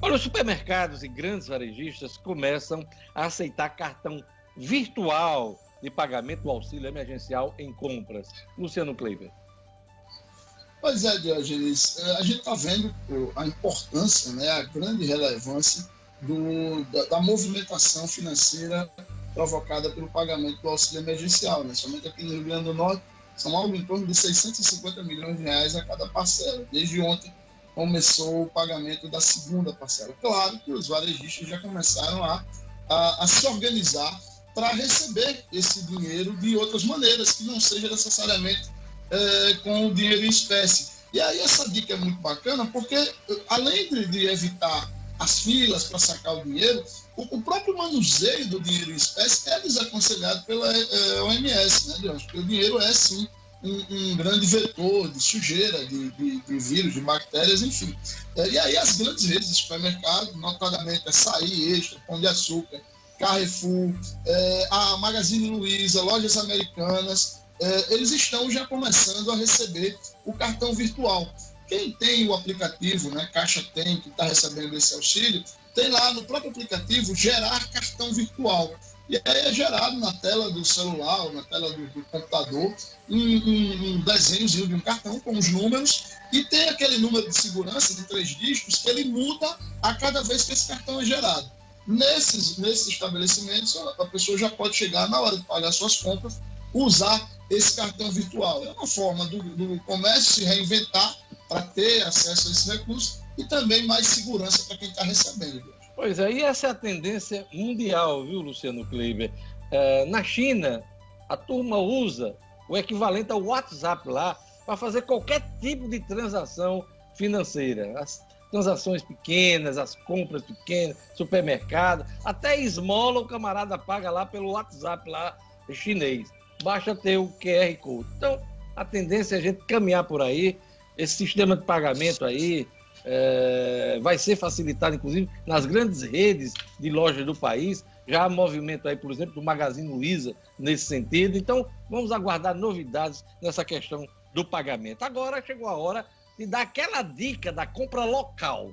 [SPEAKER 1] Olha, os supermercados e grandes varejistas começam a aceitar cartão virtual de pagamento do auxílio emergencial em compras. Luciano Kleiber.
[SPEAKER 3] Pois é, Diogenes, é, a gente está vendo a importância, né, a grande relevância do, da, da, movimentação financeira provocada pelo pagamento do auxílio emergencial. Né? Somente aqui no Rio Grande do Norte são algo em torno de 650 milhões de reais a cada parcela. Desde ontem começou o pagamento da segunda parcela. Claro que os varejistas já começaram a, a, a se organizar para receber esse dinheiro de outras maneiras, que não seja necessariamente é, com o dinheiro em espécie. E aí essa dica é muito bacana, porque além de, de evitar as filas para sacar o dinheiro, o, o, próprio manuseio do dinheiro em espécie é desaconselhado pela é, OMS, né? Porque o dinheiro é, sim, um, um grande vetor de sujeira, de, de, de, vírus, de bactérias, enfim. É, e aí as grandes redes de supermercado, notadamente Açaí, Extra, Pão de Açúcar, Carrefour, é, a Magazine Luiza, lojas americanas, é, eles estão já começando a receber o cartão virtual. Quem tem o aplicativo, né, Caixa Tem, que está recebendo esse auxílio, tem lá no próprio aplicativo gerar cartão virtual. E aí é gerado na tela do celular ou na tela do, do computador um, um, um desenhozinho de um cartão com os números e tem aquele número de segurança de três dígitos que ele muda a cada vez que esse cartão é gerado. Nesses, nesses estabelecimentos, a pessoa já pode chegar na hora de pagar suas compras, usar esse cartão virtual. É uma forma do, do comércio se reinventar para ter acesso a esse recurso e também mais segurança para quem está recebendo.
[SPEAKER 1] Pois é, e essa é a tendência mundial, viu, Luciano Kleiber? É, na China, a turma usa o equivalente ao WhatsApp lá para fazer qualquer tipo de transação financeira. As transações pequenas, as compras pequenas, supermercado, até esmola o camarada paga lá pelo WhatsApp lá chinês. Basta ter o QR Code. Então, a tendência é a gente caminhar por aí. Esse sistema de pagamento aí, é, vai ser facilitado, inclusive, nas grandes redes de lojas do país. Já há movimento aí, por exemplo, do Magazine Luiza nesse sentido. Então, vamos aguardar novidades nessa questão do pagamento. Agora chegou a hora de dar aquela dica da compra local.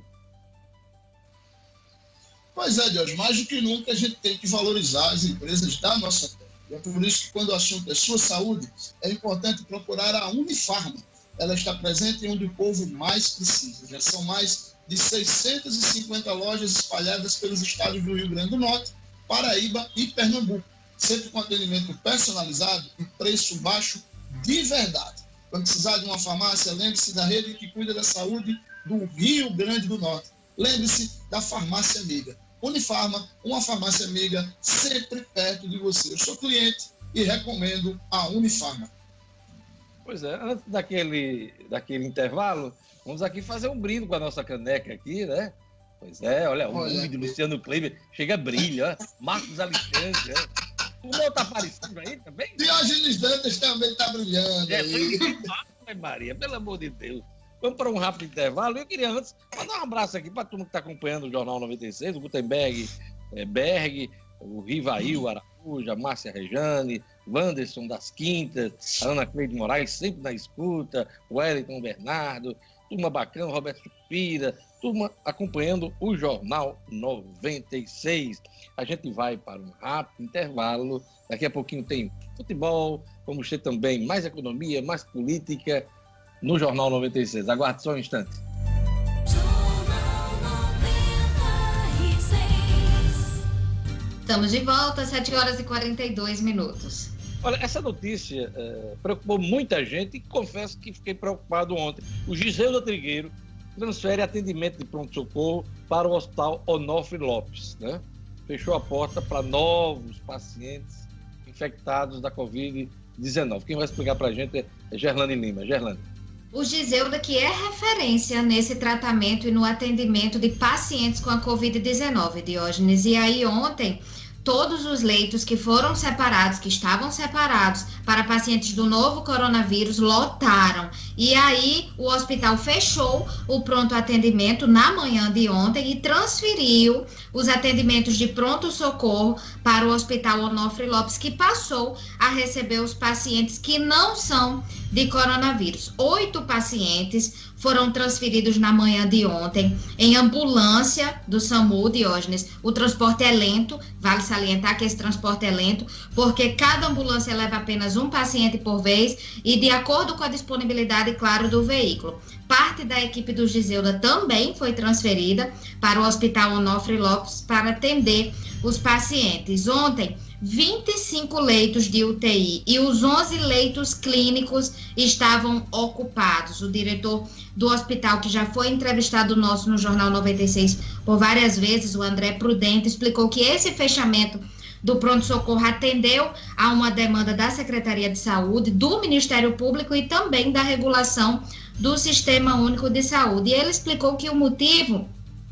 [SPEAKER 3] Pois é, Deus, mais do que nunca a gente tem que valorizar as empresas da nossa terra. E é por isso que quando o assunto é sua saúde, é importante procurar a Unifarma ela está presente onde o povo mais precisa. Já são mais de 650 lojas espalhadas pelos estados do Rio Grande do Norte, Paraíba e Pernambuco, sempre com atendimento personalizado e preço baixo de verdade. Quando precisar de uma farmácia, lembre-se da rede que cuida da saúde do Rio Grande do Norte. Lembre-se da farmácia amiga. Unifarma, uma farmácia amiga sempre perto de você. Eu sou cliente e recomendo a Unifarma.
[SPEAKER 1] Pois é, antes daquele, daquele intervalo, vamos aqui fazer um brinde com a nossa caneca aqui, né? Pois é, olha, o nome de Luciano Kleber chega brilha, Marcos Alexandre. O meu tá aparecendo aí também?
[SPEAKER 3] Diógenes Dantas também tá brilhando é, aí.
[SPEAKER 1] Ai, Maria, pelo amor de Deus. Vamos para um rápido intervalo. Eu queria antes mandar um abraço aqui para a turma que está acompanhando o Jornal 96, o Gutenberg é, Berg, o Rivaí, o Araújo, a Márcia Rejane, Wanderson das Quintas, a Ana Cleide Moraes, sempre na escuta, o Wellington Bernardo, turma bacana, Roberto Pira, turma acompanhando o Jornal 96. A gente vai para um rápido intervalo, daqui a pouquinho tem futebol, vamos ter também mais economia, mais política no Jornal 96. Aguarde só um instante.
[SPEAKER 2] Estamos de volta, 7 horas e 42 minutos.
[SPEAKER 1] Olha, essa notícia é, preocupou muita gente e confesso que fiquei preocupado ontem. O Giselo Trigueiro transfere atendimento de pronto-socorro para o Hospital Onofre Lopes, né? Fechou a porta para novos pacientes infectados da Covid-19. Quem vai explicar para a gente é Gerlane Lima. Gerlane.
[SPEAKER 2] O Giseuda, que é referência nesse tratamento e no atendimento de pacientes com a Covid-19, Diógenes. E aí, ontem, todos os leitos que foram separados, que estavam separados para pacientes do novo coronavírus, lotaram. E aí o hospital fechou o pronto atendimento na manhã de ontem e transferiu os atendimentos de pronto socorro para o Hospital Onofre Lopes, que passou a receber os pacientes que não são de coronavírus. Oito pacientes foram transferidos na manhã de ontem em ambulância do SAMU Diógenes. O transporte é lento, vale salientar que esse transporte é lento, porque cada ambulância leva apenas um paciente por vez e de acordo com a disponibilidade, claro, do veículo. Parte da equipe do Giseuda também foi transferida para o Hospital Onofre Lopes para atender os pacientes. Ontem, 25 leitos de UTI e os 11 leitos clínicos estavam ocupados. O diretor do hospital, que já foi entrevistado nosso no Jornal 96 por várias vezes, o André Prudente, explicou que esse fechamento do pronto-socorro atendeu a uma demanda da Secretaria de Saúde, do Ministério Público e também da regulação do Sistema Único de Saúde. E ele explicou que o motivo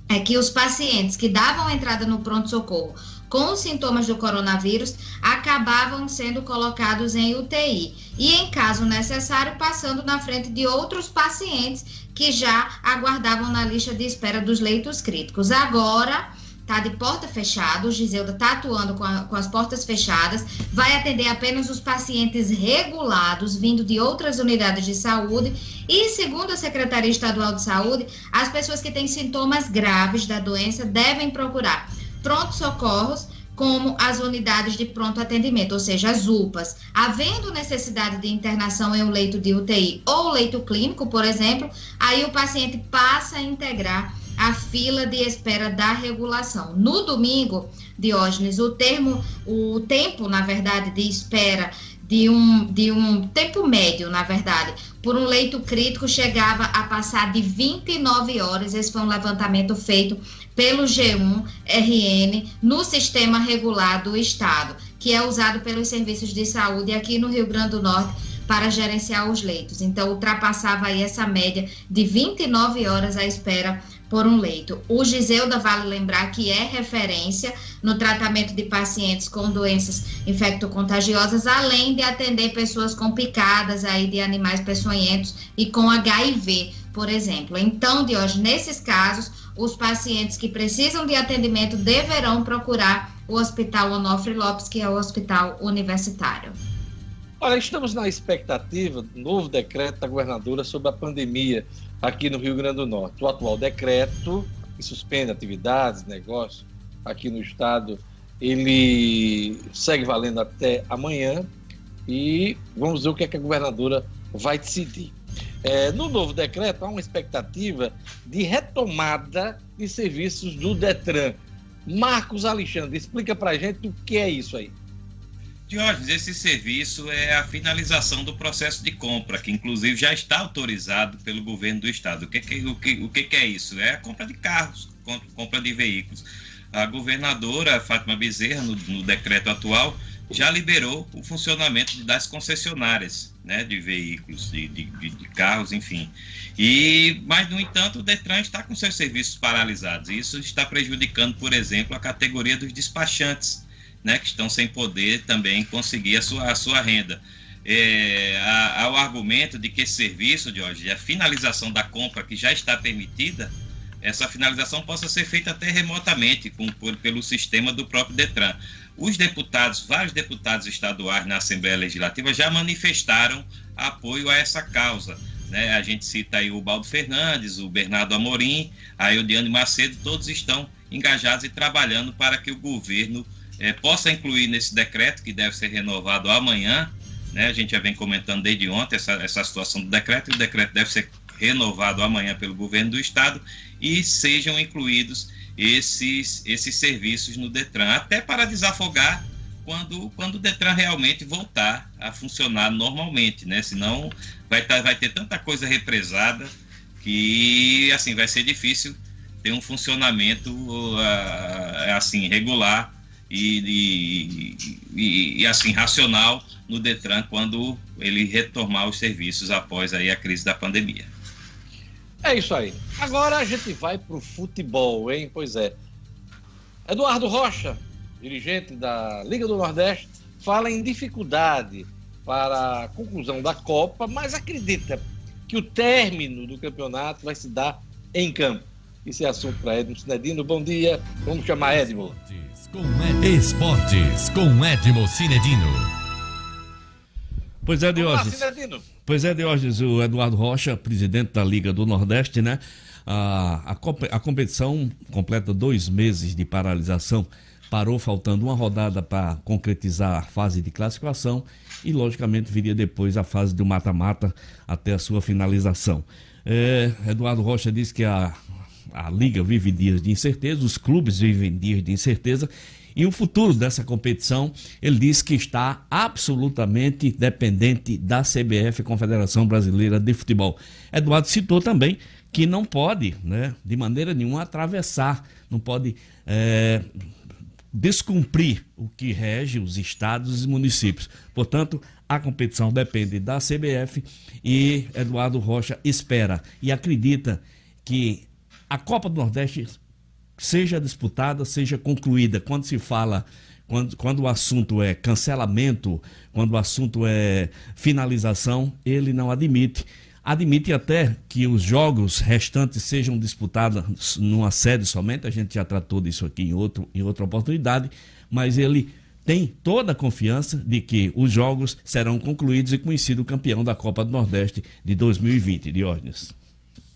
[SPEAKER 2] é que os pacientes que davam entrada no pronto-socorro com sintomas do coronavírus acabavam sendo colocados em UTI e, em caso necessário, passando na frente de outros pacientes que já aguardavam na lista de espera dos leitos críticos. Agora tá de porta fechada, o Giselda tá atuando com, a, com, as portas fechadas, vai atender apenas os pacientes regulados, vindo de outras unidades de saúde, e segundo a Secretaria Estadual de Saúde, as pessoas que têm sintomas graves da doença devem procurar pronto socorros como as unidades de pronto atendimento, ou seja, as UPAs. Havendo necessidade de internação em um leito de UTI ou leito clínico, por exemplo, aí o paciente passa a integrar a fila de espera da regulação. No domingo, Diógenes, o termo, o tempo, na verdade, de espera de um, de um tempo médio, na verdade, por um leito crítico chegava a passar de 29 horas. Esse foi um levantamento feito pelo G1RN no sistema regular do Estado, que é usado pelos serviços de saúde aqui no Rio Grande do Norte para gerenciar os leitos. Então, ultrapassava aí essa média de 29 horas à espera por um leito. O Giseuda vale lembrar que é referência no tratamento de pacientes com doenças infectocontagiosas, além de atender pessoas com picadas aí de animais peçonhentos e com HIV, por exemplo. Então, hoje nesses casos, os pacientes que precisam de atendimento deverão procurar o Hospital Onofre Lopes, que é o hospital universitário.
[SPEAKER 1] Olha, estamos na expectativa do novo decreto da governadora sobre a pandemia aqui no Rio Grande do Norte. O atual decreto, que suspende atividades, negócios aqui no estado, ele segue valendo até amanhã e vamos ver o que, é que a governadora vai decidir. É, no novo decreto, há uma expectativa de retomada de serviços do Detran. Marcos Alexandre, explica para gente o que é isso aí.
[SPEAKER 4] Diógenes, esse serviço é a finalização do processo de compra, que inclusive já está autorizado pelo governo do estado. O que, que o que, o que é isso? É a compra de carros, compra de veículos. A governadora Fátima Bezerra, no, no decreto atual, já liberou o funcionamento das concessionárias né, de veículos, de, de, de, carros, enfim. E, mas, no entanto, o Detran está com seus serviços paralisados. E isso está prejudicando, por exemplo, a categoria dos despachantes né, que estão sem poder também conseguir a sua, a sua renda. É, há, há o argumento de que esse serviço, hoje, a finalização da compra que já está permitida, essa finalização possa ser feita até remotamente com, por, pelo sistema do próprio Detran. Os deputados, vários deputados estaduais na Assembleia Legislativa já manifestaram apoio a essa causa. Né? A gente cita aí o Baldo Fernandes, o Bernardo Amorim, a Eudiane Macedo, todos estão engajados e trabalhando para que o governo é, possa incluir nesse decreto, que deve ser renovado amanhã, né? a gente já vem comentando desde ontem essa, essa situação do decreto, e o decreto deve ser renovado amanhã pelo governo do estado e sejam incluídos esses, esses serviços no Detran, até para desafogar quando, quando o Detran realmente voltar a funcionar normalmente, né? Senão vai, tá, vai ter tanta coisa represada que assim vai ser difícil ter um funcionamento uh, assim regular e, e, e, assim racional no Detran quando ele retomar os serviços após aí a crise da pandemia.
[SPEAKER 1] É isso aí. Agora a gente vai para o futebol, hein? Pois é. Eduardo Rocha, dirigente da Liga do Nordeste, fala em dificuldade para a conclusão da Copa, mas acredita que o término do campeonato vai se dar em campo. Esse é assunto para Edmo Cinedino. Bom dia, vamos chamar Edmo.
[SPEAKER 8] Esportes com Edmo Cinedino.
[SPEAKER 5] Pois é, Diógenes. Pois é, Diógenes, o Eduardo Rocha, presidente da Liga do Nordeste, né? A, a, a competição completa dois meses de paralisação. Parou faltando uma rodada para concretizar a fase de classificação e, logicamente, viria depois a fase do mata-mata até a sua finalização. É, Eduardo Rocha disse que a, a Liga vive dias de incerteza, os clubes vivem dias de incerteza e o futuro dessa competição, ele diz que está absolutamente dependente da CBF, Confederação Brasileira de Futebol. Eduardo citou também que não pode, né, de maneira nenhuma, atravessar, não pode é, descumprir o que rege os estados e municípios. Portanto, a competição depende da CBF e Eduardo Rocha espera e acredita que a Copa do Nordeste seja disputada, seja concluída. Quando se fala, quando, quando o assunto é cancelamento, quando o assunto é finalização, ele não admite. Admite até que os jogos restantes sejam disputados numa sede somente, a gente já tratou disso aqui em, outro, em outra oportunidade, mas ele tem toda a confiança de que os jogos serão concluídos e conhecido o campeão da Copa do Nordeste de 2020, Diógenes.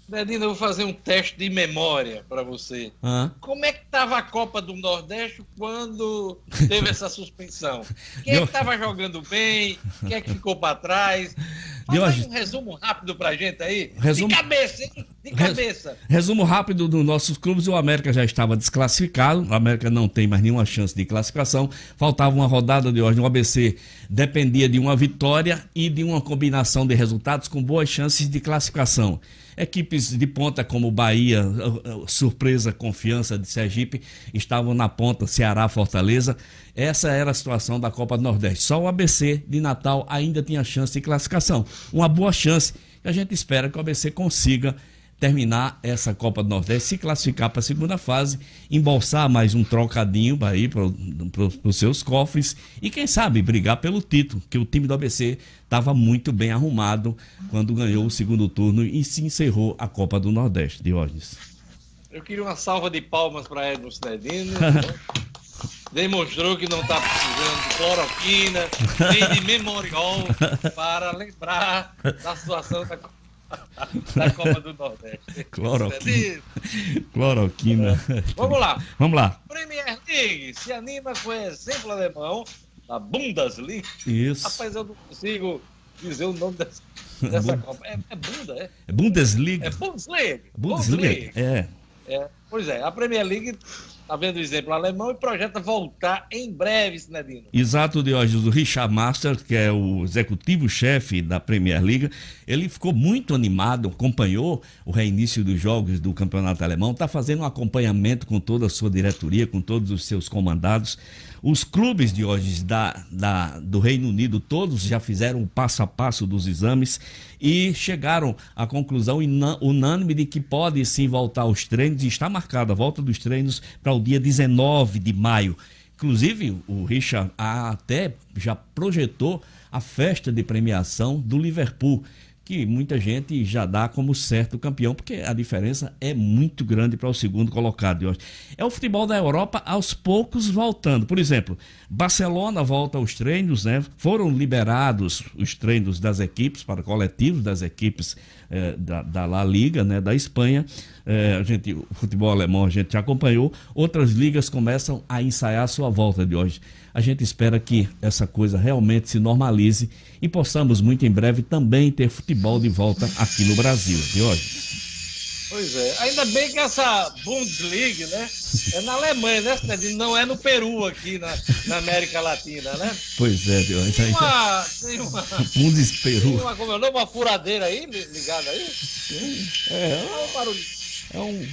[SPEAKER 1] Dedinho, eu vou fazer um teste de memória para você. Ah. Como é que estava a Copa do Nordeste quando teve essa suspensão? Quem é que estava jogando bem? Quem é que ficou para trás? Faz um resumo rápido para gente aí. Resumo... De cabeça, hein? De cabeça.
[SPEAKER 5] Resumo rápido dos nossos clubes. O América já estava desclassificado. O América não tem mais nenhuma chance de classificação. Faltava uma rodada de hoje. O ABC dependia de uma vitória e de uma combinação de resultados com boas chances de classificação. Equipes de ponta como Bahia, surpresa, confiança de Sergipe, estavam na ponta, Ceará, Fortaleza. Essa era a situação da Copa do Nordeste. Só o ABC de Natal ainda tinha chance de classificação. Uma boa chance. A gente espera que o ABC consiga terminar essa Copa do Nordeste, se classificar para a segunda fase, embolsar mais um trocadinho para ir para os seus cofres e, quem sabe, brigar pelo título, que o time do ABC estava muito bem arrumado quando ganhou o segundo turno e se encerrou a Copa do Nordeste, Diógenes.
[SPEAKER 1] Eu queria uma salva de palmas para Edmo Cinedino. Demonstrou que não está precisando de cloroquina nem de memorial para lembrar da situação da Copa da Copa do Nordeste.
[SPEAKER 5] Cloroquina. Cloroquina.
[SPEAKER 1] Vamos lá.
[SPEAKER 5] Vamos lá.
[SPEAKER 1] Premier League se anima com o exemplo alemão da Bundesliga.
[SPEAKER 5] Isso.
[SPEAKER 1] Rapaz, eu não consigo dizer o nome dessa, dessa Copa. É, é Bunda, é?
[SPEAKER 5] É Bundesliga.
[SPEAKER 1] É Bundesliga.
[SPEAKER 5] Bundesliga. Bundesliga. É.
[SPEAKER 1] é. Pois é, a Premier League Está vendo o exemplo alemão e projeta voltar em breve, Sinedino.
[SPEAKER 5] Exato, Diógenes. O Richard Master, que é o executivo-chefe da Premier League, ele ficou muito animado, acompanhou o reinício dos jogos do campeonato alemão, está fazendo um acompanhamento com toda a sua diretoria, com todos os seus comandados. Os clubes de hoje da, da, do Reino Unido, todos já fizeram o passo a passo dos exames e chegaram à conclusão unânime de que pode sim voltar aos treinos e está marcada a volta dos treinos para o dia 19 de maio. Inclusive, o Richard até já projetou a festa de premiação do Liverpool que muita gente já dá como certo campeão, porque a diferença é muito grande para o segundo colocado de hoje. É o futebol da Europa aos poucos voltando. Por exemplo, Barcelona volta aos treinos, né? Foram liberados os treinos das equipes para coletivos das equipes eh, da, da La Liga, né? Da Espanha. Eh, a gente, o futebol alemão a gente acompanhou. Outras ligas começam a ensaiar a sua volta de hoje. A gente espera que essa coisa realmente se normalize e possamos muito em breve também ter futebol de volta aqui no Brasil, de hoje.
[SPEAKER 1] Pois é, ainda bem que essa Bundesliga, né, é na Alemanha, né, Cidadinho? Não é no Peru aqui na, na América Latina, né?
[SPEAKER 5] Pois é, Deus. Tem
[SPEAKER 1] uma, tem uma,
[SPEAKER 5] Bundesperu.
[SPEAKER 1] Tem uma, como é o nome? Uma furadeira aí, ligada aí?
[SPEAKER 5] É, é um barulho.
[SPEAKER 4] É um...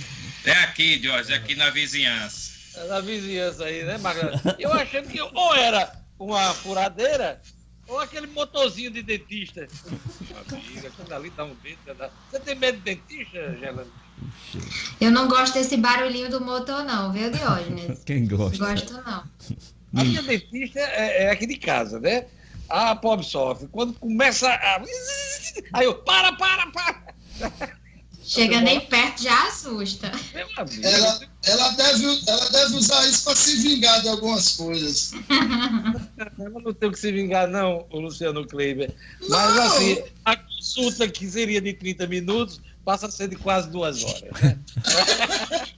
[SPEAKER 4] É aqui, Jorge, é aqui na vizinhança.
[SPEAKER 1] É na vizinhança aí, né, Marcos? Eu achando que ou era uma furadeira Ou aquele motorzinho de dentista. Amiga, quando ali dá um dedo. Você tem medo de dentista, Gelane?
[SPEAKER 2] Eu não gosto desse barulhinho do motor, não, viu, Diógenes?
[SPEAKER 5] Quem gosta?
[SPEAKER 2] Gosto, não.
[SPEAKER 1] A minha dentista é, é aqui de casa, né? A pobre sofre. Quando começa a. Aí eu, para, para, para!
[SPEAKER 2] Chega nem perto, já assusta.
[SPEAKER 3] Ela, ela, deve, ela deve usar isso para se vingar de algumas coisas.
[SPEAKER 1] eu não tenho que se vingar, não, o Luciano Kleiber. Mas
[SPEAKER 3] Não!
[SPEAKER 1] assim, a consulta que seria de 30 minutos passa a ser de quase duas horas. Né?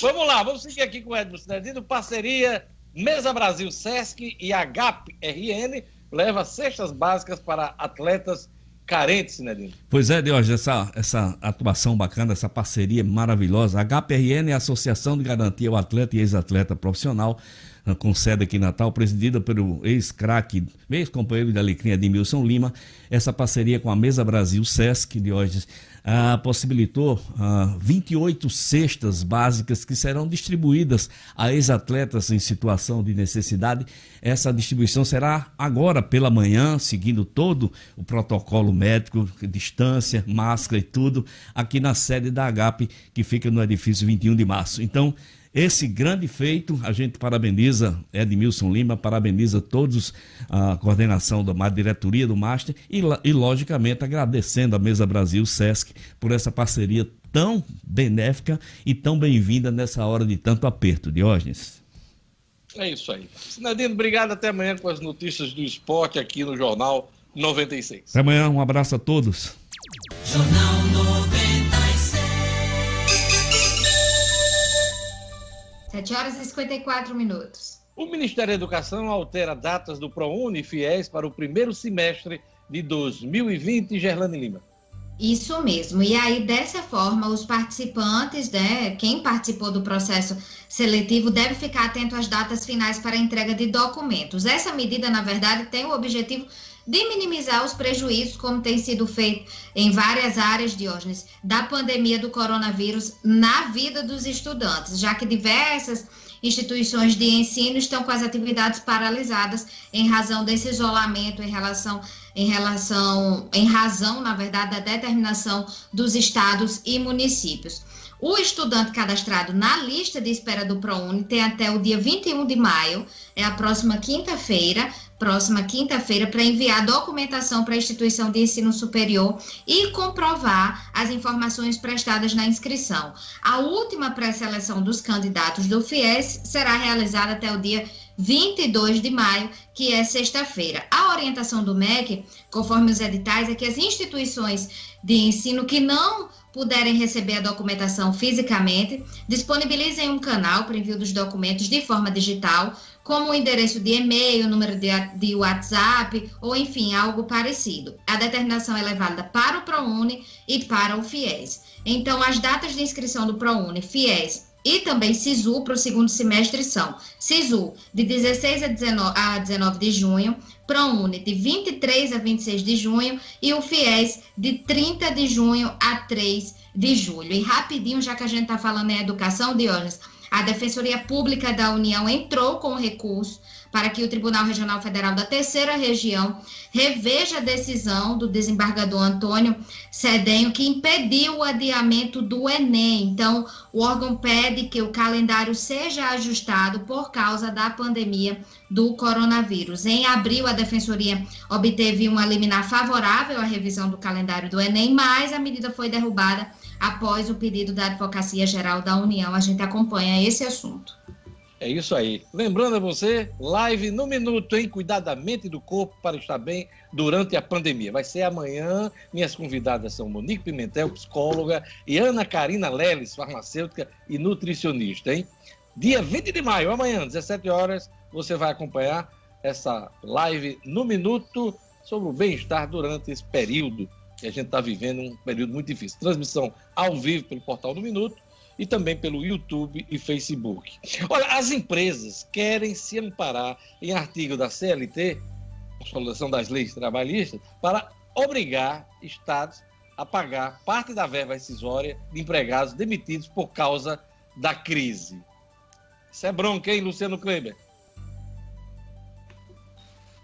[SPEAKER 1] vamos lá, vamos seguir aqui com o Edmo Cinedino. Parceria Mesa Brasil Sesc e a GAP RN leva cestas básicas para atletas carentes, Cinedino.
[SPEAKER 5] Pois é, Diógenes, essa, essa atuação bacana, essa parceria maravilhosa. A HPRN é a Associação de Garantia ao Atleta e Ex-Atleta Profissional, ah, com sede aqui em Natal, presidida pelo ex-craque, ex-companheiro da Alecrim Edmilson Lima. Essa parceria com a Mesa Brasil Sesc, Diógenes, ah, possibilitou ah, 28 cestas básicas que serão distribuídas a ex-atletas em situação de necessidade. Essa distribuição será agora pela manhã, seguindo todo o protocolo médico, distância, máscara e tudo, aqui na sede da AGAP, que fica no edifício 21 de março. Então, esse grande feito, a gente parabeniza Edmilson Lima, parabeniza todos a coordenação da diretoria do Master e, e, logicamente, agradecendo a Mesa Brasil, Sesc, por essa parceria tão benéfica e tão bem-vinda nessa hora de tanto aperto, Diógenes.
[SPEAKER 1] É isso aí. Cinedino, obrigado. Até amanhã com as notícias do esporte aqui no Jornal 96.
[SPEAKER 5] Até amanhã, um abraço a todos.
[SPEAKER 9] Jornal 96.
[SPEAKER 2] 7 horas e 54 minutos.
[SPEAKER 1] O Ministério da Educação altera datas do ProUni e FIES para o primeiro semestre de 2020, Gerlane Lima.
[SPEAKER 2] Isso mesmo. E aí, dessa forma, os participantes, né, quem participou do processo seletivo, deve ficar atento às datas finais para a entrega de documentos. Essa medida, na verdade, tem o objetivo de minimizar os prejuízos, como tem sido feito em várias áreas, Diógenes, da pandemia do coronavírus na vida dos estudantes, já que diversas instituições de ensino estão com as atividades paralisadas em razão desse isolamento em relação em relação em razão, na verdade, da determinação dos estados e municípios. O estudante cadastrado na lista de espera do ProUni tem até o dia 21 de maio, é a próxima quinta-feira, próxima quinta-feira, para enviar documentação para a instituição de ensino superior e comprovar as informações prestadas na inscrição. A última pré-seleção dos candidatos do FIES será realizada até o dia 22 de maio, que é sexta-feira. A orientação do MEC, conforme os editais, é que as instituições de ensino que não puderem receber a documentação fisicamente, disponibilizem um canal para envio dos documentos de forma digital, como o endereço de e-mail, número de, de WhatsApp, ou enfim, algo parecido. A determinação é levada para o ProUni e para o FIES. Então, as datas de inscrição do ProUni, FIES e também SISU para o segundo semestre são SISU de 16 a 19, a 19 de junho, ProUni de 23 a 26 de junho e o FIES de 30 de junho a 3 de julho. E rapidinho, já que a gente está falando em educação, Diógenes, a Defensoria Pública da União entrou com recurso para que o Tribunal Regional Federal da Terceira Região reveja a decisão do desembargador Antônio Cedenho, que impediu o adiamento do Enem. Então, o órgão pede que o calendário seja ajustado por causa da pandemia do coronavírus. Em abril, a Defensoria obteve uma liminar favorável à revisão do calendário do Enem, mas a medida foi derrubada após o pedido da Advocacia Geral da União. A gente acompanha esse assunto.
[SPEAKER 1] É isso aí. Lembrando a você, live no minuto, hein? Cuidar da mente e do corpo para estar bem durante a pandemia. Vai ser amanhã. Minhas convidadas são Monique Pimentel, psicóloga, e Ana Karina Leles, farmacêutica e nutricionista, hein? Dia 20 de maio, amanhã, 17 horas, você vai acompanhar essa live no minuto sobre o bem-estar durante esse período que a gente está vivendo, um período muito difícil. Transmissão ao vivo pelo Portal do Minuto e também pelo YouTube e Facebook. Olha, as empresas querem se amparar em artigo da CLT, Consolidação das Leis Trabalhistas, para obrigar estados a pagar parte da verba rescisória de empregados demitidos por causa da crise. Isso é bronca, hein, Luciano Kleber?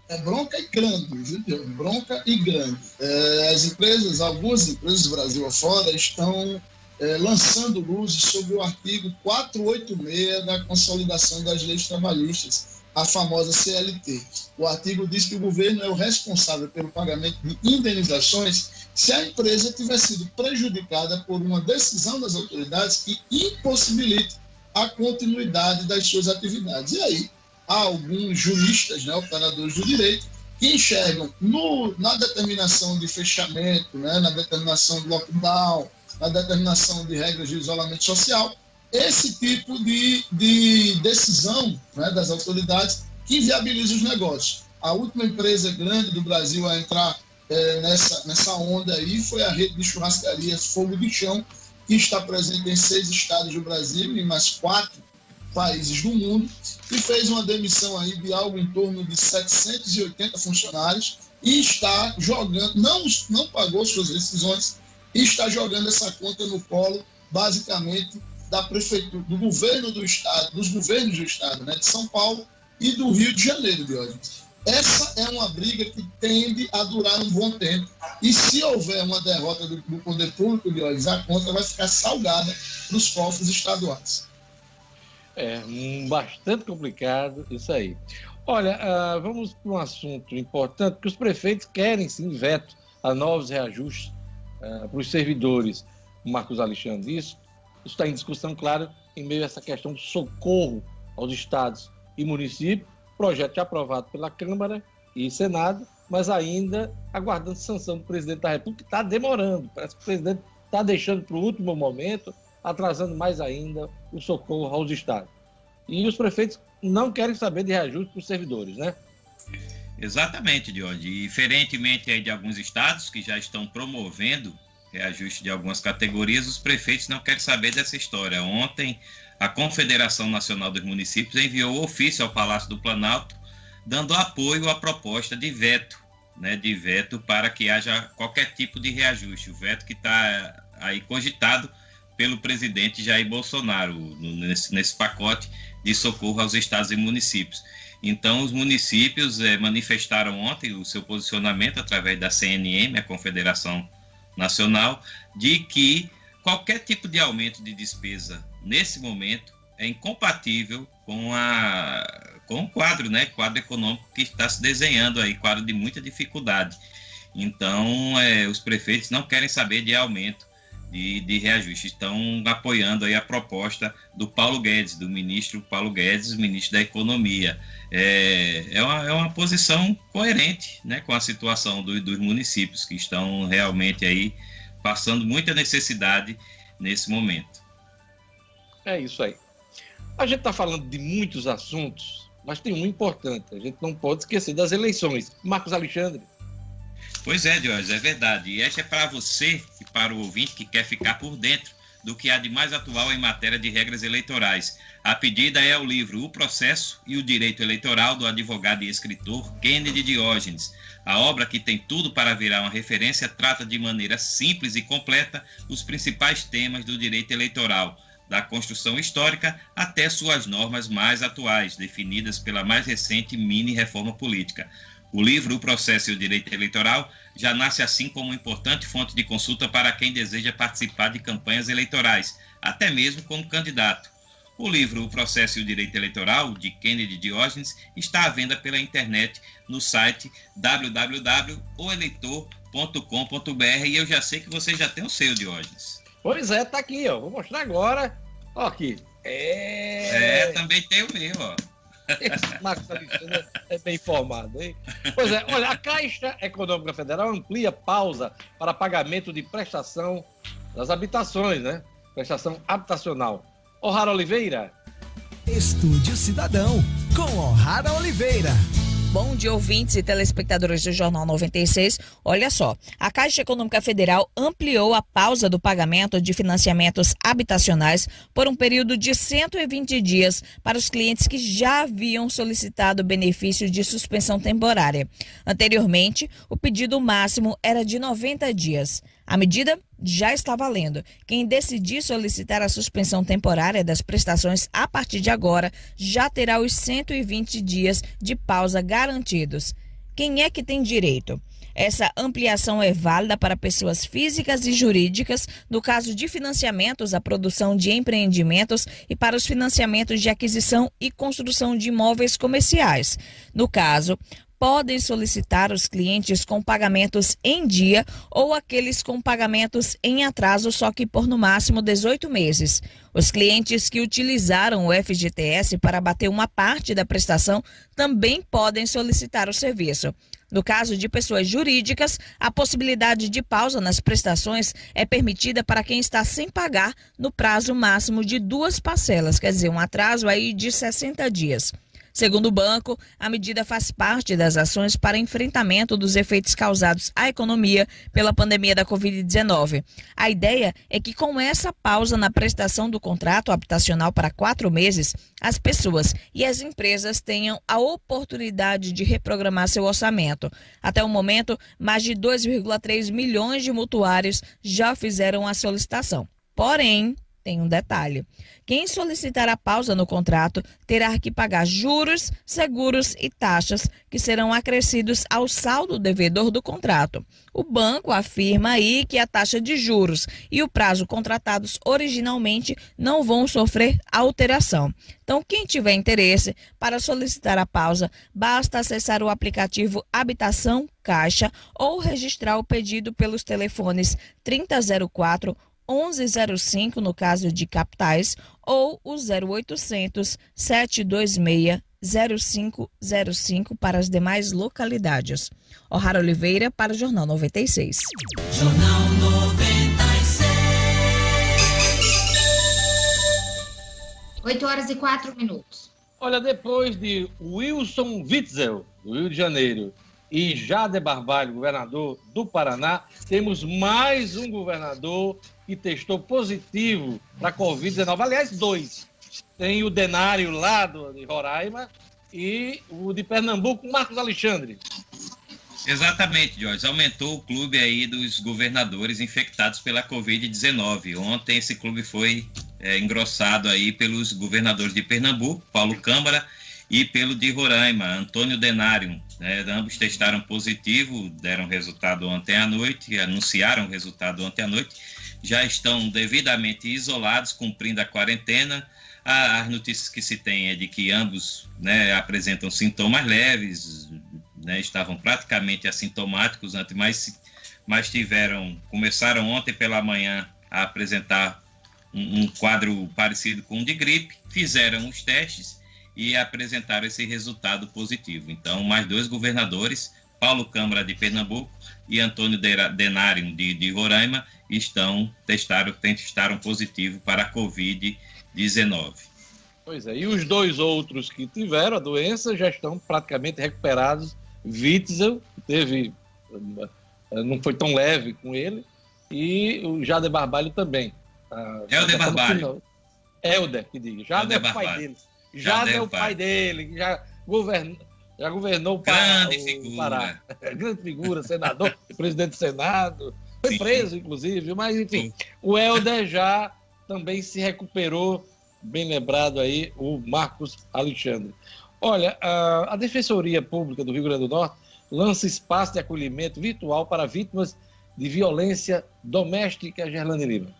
[SPEAKER 3] É bronca e grande, viu? Bronca e grande. É, as empresas, algumas empresas do Brasil afora, estão é, lançando luzes sobre o artigo 486 da Consolidação das Leis Trabalhistas, a famosa CLT. O artigo diz que o governo é o responsável pelo pagamento de indenizações se a empresa tiver sido prejudicada por uma decisão das autoridades que impossibilite a continuidade das suas atividades. E aí, há alguns juristas, né, operadores do direito, que enxergam no, na determinação de fechamento, né, na determinação de lockdown, na determinação de regras de isolamento social, esse tipo de, de decisão né, das autoridades que viabiliza os negócios. A última empresa grande do Brasil a entrar é, nessa, nessa onda aí foi a rede de churrascarias Fogo de Chão, que está presente em seis estados do Brasil e mais quatro países do mundo, e fez uma demissão aí de algo em torno de 780 funcionários e está jogando, não, não pagou suas decisões, e está jogando essa conta no colo, basicamente, da prefeitura, do governo do estado, dos governos do estado, né, de São Paulo e do Rio de Janeiro, de hoje. Essa é uma briga que tende a durar um bom tempo. E se houver uma derrota do, do poder público, de hoje, a conta vai ficar salgada nos cofres estaduais.
[SPEAKER 1] É bastante complicado isso aí. Olha, uh, vamos para um assunto importante, que os prefeitos querem sim veto a novos reajustes uh, para os servidores. O Marcos Alexandre isso está em discussão, claro, em meio a essa questão do socorro aos estados e municípios, projeto aprovado pela Câmara e Senado, mas ainda aguardando sanção do presidente da República, que está demorando. Parece que o presidente está deixando para o último momento atrasando mais ainda o socorro aos estados. E os prefeitos não querem saber de reajuste para os servidores, né?
[SPEAKER 4] Exatamente, Diogo. Diferentemente de alguns estados que já estão promovendo reajuste de algumas categorias, os prefeitos não querem saber dessa história. Ontem, a Confederação Nacional dos Municípios enviou ofício ao Palácio do Planalto dando apoio à proposta de veto, né, de veto para que haja qualquer tipo de reajuste. O veto que está aí cogitado pelo presidente Jair Bolsonaro nesse, nesse pacote de socorro aos estados e municípios. Então, os municípios é, manifestaram ontem o seu posicionamento através da CNM, a Confederação Nacional, de que qualquer tipo de aumento de despesa nesse momento é incompatível com, a, com o quadro, né, quadro econômico que está se desenhando aí, quadro de muita dificuldade. Então, é, os prefeitos não querem saber de aumento de, de reajuste. Estão apoiando aí a proposta do Paulo Guedes, do ministro Paulo Guedes, ministro da Economia. É, é, uma, é uma posição coerente né, com a situação do, dos municípios que estão realmente aí passando muita necessidade nesse momento.
[SPEAKER 1] É isso aí. A gente está falando de muitos assuntos, mas tem um importante. A gente não pode esquecer das eleições. Marcos Alexandre.
[SPEAKER 4] Pois é, Diógenes, é verdade. E esta é para você e para o ouvinte que quer ficar por dentro do que há de mais atual em matéria de regras eleitorais. A pedida é o livro O Processo e o Direito Eleitoral do advogado e escritor Kennedy Diógenes. A obra, que tem tudo para virar uma referência, trata de maneira simples e completa os principais temas do direito eleitoral, da construção histórica até suas normas mais atuais, definidas pela mais recente mini-reforma política. O livro O Processo e o Direito Eleitoral já nasce assim como importante fonte de consulta para quem deseja participar de campanhas eleitorais, até mesmo como candidato. O livro O Processo e o Direito Eleitoral, de Kennedy Diógenes, está à venda pela internet no site www.oeleitor.com.br e eu já sei que você já tem o seu, Diógenes.
[SPEAKER 1] Pois é, tá aqui, ó. Vou mostrar agora. Ó, aqui.
[SPEAKER 4] É... é, também tem o meu, ó.
[SPEAKER 1] Marcos Alexandre é bem informado, hein? Pois é, olha, a Caixa Econômica Federal amplia pausa para pagamento de prestação das habitações, né? Prestação habitacional. O'Hara Oliveira.
[SPEAKER 6] Estúdio Cidadão, com O'Hara Oliveira.
[SPEAKER 10] Bom dia, ouvintes e telespectadores do Jornal 96. Olha só, a Caixa Econômica Federal ampliou a pausa do pagamento de financiamentos habitacionais por um período de 120 dias para os clientes que já haviam solicitado benefício de suspensão temporária. Anteriormente, o pedido máximo era de 90 dias. A medida já está valendo. Quem decidir solicitar a suspensão temporária das prestações a partir de agora já terá os 120 dias de pausa garantidos. Quem é que tem direito? Essa ampliação é válida para pessoas físicas e jurídicas, no caso de financiamentos à produção de empreendimentos e para os financiamentos de aquisição e construção de imóveis comerciais. No caso, podem solicitar os clientes com pagamentos em dia ou aqueles com pagamentos em atraso, só que por no máximo 18 meses. Os clientes que utilizaram o FGTS para bater uma parte da prestação também podem solicitar o serviço. No caso de pessoas jurídicas, a possibilidade de pausa nas prestações é permitida para quem está sem pagar no prazo máximo de duas parcelas, quer dizer, um atraso aí de 60 dias. Segundo o banco, a medida faz parte das ações para enfrentamento dos efeitos causados à economia pela pandemia da Covid-19. A ideia é que, com essa pausa na prestação do contrato habitacional para quatro meses, as pessoas e as empresas tenham a oportunidade de reprogramar seu orçamento. Até o momento, mais de 2,3 milhões de mutuários já fizeram a solicitação. Porém, tem um detalhe. Quem solicitar a pausa no contrato terá que pagar juros, seguros e taxas que serão acrescidos ao saldo devedor do contrato. O banco afirma aí que a taxa de juros e o prazo contratados originalmente não vão sofrer alteração. Então, quem tiver interesse para solicitar a pausa, basta acessar o aplicativo Habitação Caixa ou registrar o pedido pelos telefones 3004 1105 no caso de capitais ou o 0800 726 0505 para as demais localidades. O'Hara Oliveira para o Jornal 96.
[SPEAKER 9] Jornal 96.
[SPEAKER 2] 8 horas e 4 minutos.
[SPEAKER 1] Olha, depois de Wilson Witzel, do Rio de Janeiro, e Jade Barbalho, governador do Paraná, temos mais um governador que testou positivo para a Covid-19. Aliás, dois. Tem o Denário lá do, de Roraima e o de Pernambuco, Marcos Alexandre.
[SPEAKER 4] Exatamente, Jorge. Aumentou o clube aí dos governadores infectados pela Covid-19. Ontem esse clube foi é, engrossado aí pelos governadores de Pernambuco, Paulo Câmara, e pelo de Roraima, Antônio Denário. Né? Ambos testaram positivo, deram resultado ontem à noite, anunciaram resultado ontem à noite, já estão devidamente isolados, cumprindo a quarentena. As notícias que se tem é de que ambos né, apresentam sintomas leves, né, estavam praticamente assintomáticos antes, mas, mas tiveram, começaram ontem pela manhã a apresentar um, um quadro parecido com o de gripe, fizeram os testes e apresentaram esse resultado positivo. Então, mais dois governadores, Paulo Câmara de Pernambuco e Antônio Denário de, de Roraima, estão testaram, testaram positivo para a Covid-19.
[SPEAKER 1] Pois é, e os dois outros que tiveram a doença já estão praticamente recuperados. Witzel teve, eh, não foi tão leve com ele, e o Jader Barbalho também.
[SPEAKER 4] Helder Barbalho.
[SPEAKER 1] Helder, que diga. Jader é o pai dele. Já, é o pai dele, já governou, já governou o
[SPEAKER 4] Grande figura. Pará.
[SPEAKER 1] Grande figura, senador, presidente do Senado, foi sim, preso, sim. inclusive, mas enfim, sim. o Helder já também se recuperou, bem lembrado aí, o Marcos Alexandre. Olha, a, a Defensoria Pública do Rio Grande do Norte lança espaço de acolhimento virtual para vítimas de violência doméstica, Gerlane Lima.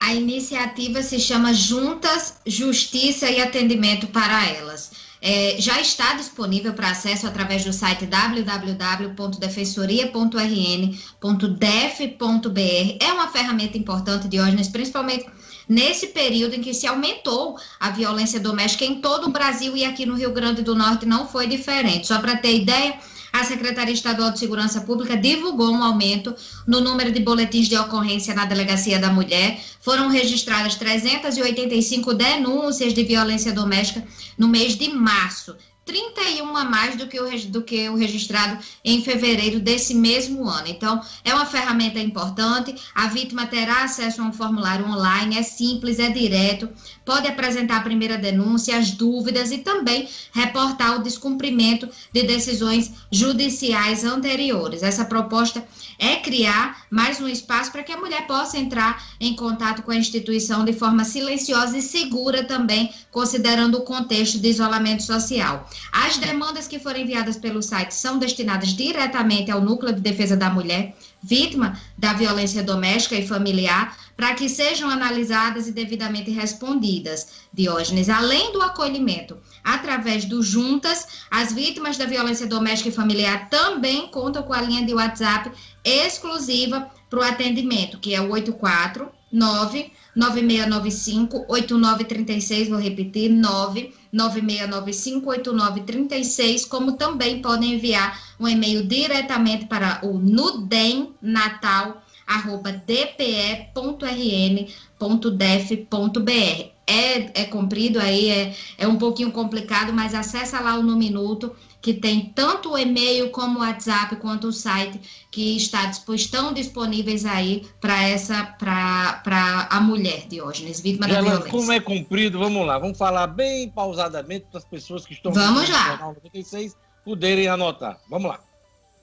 [SPEAKER 2] A iniciativa se chama Juntas, Justiça e Atendimento para Elas. É, já está disponível para acesso através do site www.defensoria.rn.def.br. É uma ferramenta importante, Diógenes, principalmente nesse período em que se aumentou a violência doméstica em todo o Brasil e aqui no Rio Grande do Norte não foi diferente. Só para ter ideia, a Secretaria Estadual de Segurança Pública divulgou um aumento no número de boletins de ocorrência na Delegacia da Mulher. Foram registradas 385 denúncias de violência doméstica no mês de março. 31 a mais do que, o, do que o registrado em fevereiro desse mesmo ano. Então, é uma ferramenta importante. A vítima terá acesso a um formulário online, é simples, é direto, pode apresentar a primeira denúncia, as dúvidas e também reportar o descumprimento de decisões judiciais anteriores. Essa proposta é criar mais um espaço para que a mulher possa entrar em contato com a instituição de forma silenciosa e segura também, considerando o contexto de isolamento social. As demandas que forem enviadas pelo site são destinadas diretamente ao Núcleo de Defesa da Mulher, vítima da violência doméstica e familiar, para que sejam analisadas e devidamente respondidas. Diógenes, além do acolhimento através do Juntas, as vítimas da violência doméstica e familiar também contam com a linha de WhatsApp exclusiva para o atendimento, que é o 849 9695 8936, vou repetir, 99695 8936, como também podem enviar um e-mail diretamente para o nudem.natal@dpe.rn.def.br é, é comprido aí, é, é um pouquinho complicado, mas acessa lá o No Minuto, que tem tanto o e-mail como o WhatsApp, quanto o site, que está, estão disponíveis aí para essa, para a mulher, Diógenes, vítima da violência.
[SPEAKER 1] Como é comprido, vamos lá, vamos falar bem pausadamente para as pessoas que estão
[SPEAKER 2] vamos no lá.
[SPEAKER 1] 96 poderem anotar. Vamos lá.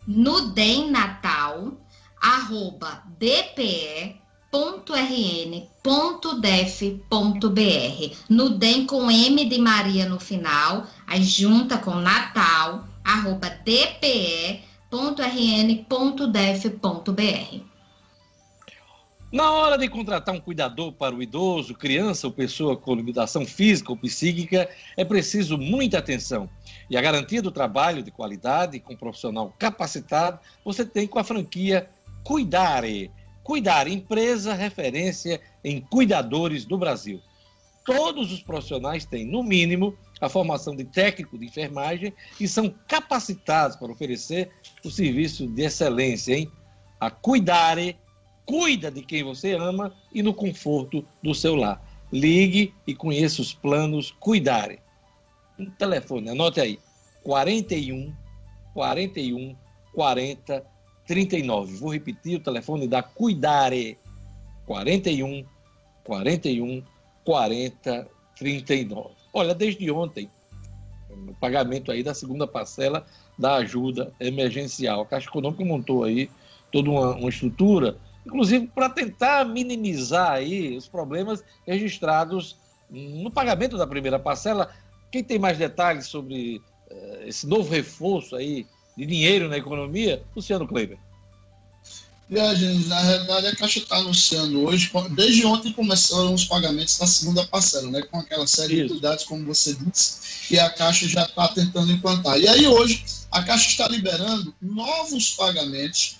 [SPEAKER 2] Nudem Natal, arroba DPE www.rn.def.br. No DEM com M de Maria no final, aí junta com Natal, arroba dpe.rn.def.br.
[SPEAKER 1] Na hora de contratar um cuidador para o idoso, criança ou pessoa com limitação física ou psíquica, é preciso muita atenção. E a garantia do trabalho de qualidade com um profissional capacitado, você tem com a franquia Cuidare Cuidar, empresa referência em cuidadores do Brasil. Todos os profissionais têm, no mínimo, a formação de técnico de enfermagem e são capacitados para oferecer o serviço de excelência, hein? A Cuidare cuida de quem você ama e no conforto do seu lar. Ligue e conheça os planos Cuidare. Um telefone, anote aí: 41 41 40 39. Vou repetir o telefone da Cuidare. 41 41 40 39. Olha, desde ontem, o pagamento aí da segunda parcela da ajuda emergencial. A Caixa Econômica montou aí toda uma, uma estrutura, inclusive para tentar minimizar aí os problemas registrados no pagamento da primeira parcela. Quem tem mais detalhes sobre uh, esse novo reforço aí de dinheiro na economia, Luciano Kleber.
[SPEAKER 3] Viagens, na realidade, a Caixa está anunciando hoje, desde ontem começaram os pagamentos da segunda parcela, né, com aquela série Isso. de cuidados, como você disse, e a Caixa já está tentando implantar. E aí, hoje, a Caixa está liberando novos pagamentos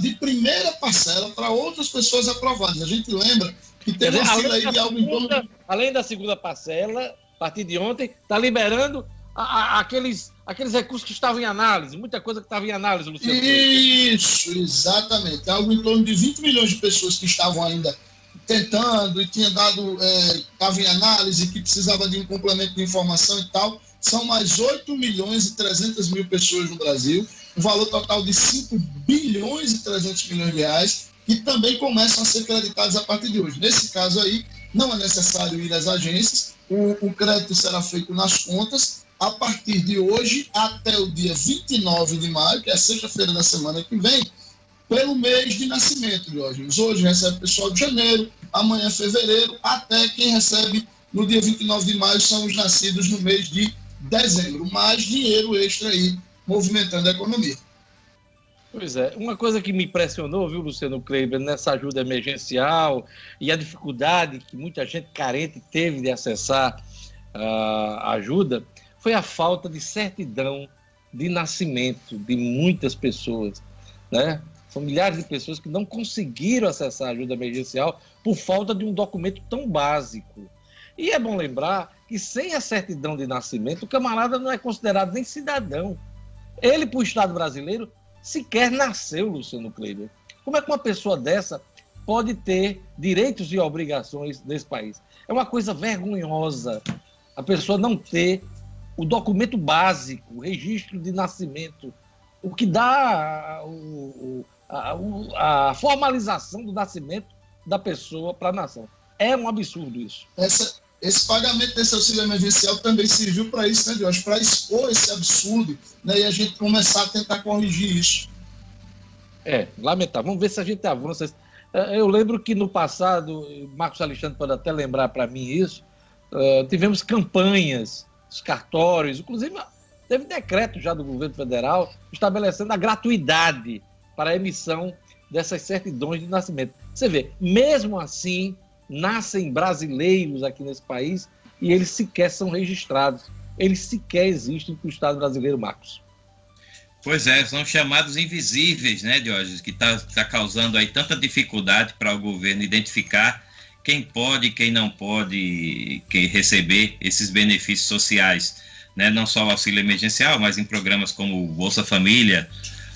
[SPEAKER 3] de primeira parcela para outras pessoas aprovadas. A gente lembra que teve uma fila aí de algo em torno.
[SPEAKER 1] Além da segunda parcela, a partir de ontem, está liberando a, a, aqueles, aqueles recursos que estavam em análise, muita coisa que estava em análise, Luciano.
[SPEAKER 3] Isso, exatamente. Algo em torno de 20 milhões de pessoas que estavam ainda tentando e tinha dado, estava é, em análise, que precisava de um complemento de informação e tal. São mais 8 milhões e 300 mil pessoas no Brasil, um valor total de 5 bilhões e 300 milhões de reais, que também começam a ser creditados a partir de hoje. Nesse caso aí, não é necessário ir às agências, o, o crédito será feito nas contas a partir de hoje até o dia 29 de maio, que é sexta-feira da semana que vem, pelo mês de nascimento, Diógenes. Hoje recebe o pessoal de janeiro, amanhã é fevereiro, até quem recebe no dia 29 de maio são os nascidos no mês de dezembro. Mais dinheiro extra aí movimentando a economia.
[SPEAKER 1] Pois é, uma coisa que me impressionou, viu, Luciano Kleber, nessa ajuda emergencial e a dificuldade que muita gente carente teve de acessar a ajuda, foi a falta de certidão de nascimento de muitas pessoas, né? São milhares de pessoas que não conseguiram acessar a ajuda emergencial por falta de um documento tão básico. E é bom lembrar que sem a certidão de nascimento, o camarada não é considerado nem cidadão. Ele, para o Estado brasileiro, sequer nasceu, Luciano Kleber. Como é que uma pessoa dessa pode ter direitos e obrigações nesse país? É uma coisa vergonhosa a pessoa não ter o documento básico, o registro de nascimento, o que dá o, a, a, formalização do nascimento da pessoa para a nação. É um absurdo isso.
[SPEAKER 3] Essa, esse pagamento desse auxílio emergencial também serviu para isso, né, Jorge? Para expor esse absurdo né, e a gente começar a tentar corrigir isso.
[SPEAKER 1] É, lamentável. Vamos ver se a gente avança. É, eu lembro que no passado, Marcos Alexandre pode até lembrar para mim isso, uh, tivemos campanhas os cartórios, inclusive Teve decreto já do governo federal estabelecendo a gratuidade para a emissão dessas certidões de nascimento. Você vê, mesmo assim, nascem brasileiros aqui nesse país e eles sequer são registrados. Eles sequer existem para o Estado brasileiro, Marcos.
[SPEAKER 4] Pois é, são chamados invisíveis, né, Diógenes, que está tá causando aí tanta dificuldade para o governo identificar quem pode e quem não pode que receber esses benefícios sociais, né, não só o auxílio emergencial, mas em programas como Bolsa Família.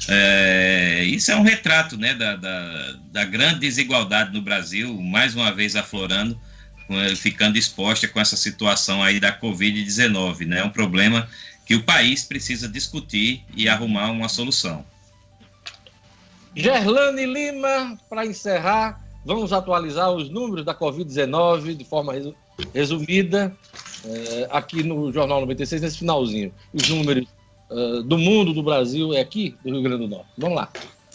[SPEAKER 4] É, isso é um retrato né, da, da, da grande desigualdade no Brasil, mais uma vez aflorando, ficando exposta com essa situação aí da Covid-19, né, um problema que o país precisa discutir e arrumar uma solução.
[SPEAKER 1] Gerlane Lima, para encerrar, vamos atualizar os números da Covid-19 de forma resumida é, aqui no Jornal 96, nesse finalzinho. Os números uh, do mundo, do Brasil, é aqui, do Rio Grande do Norte. Vamos lá.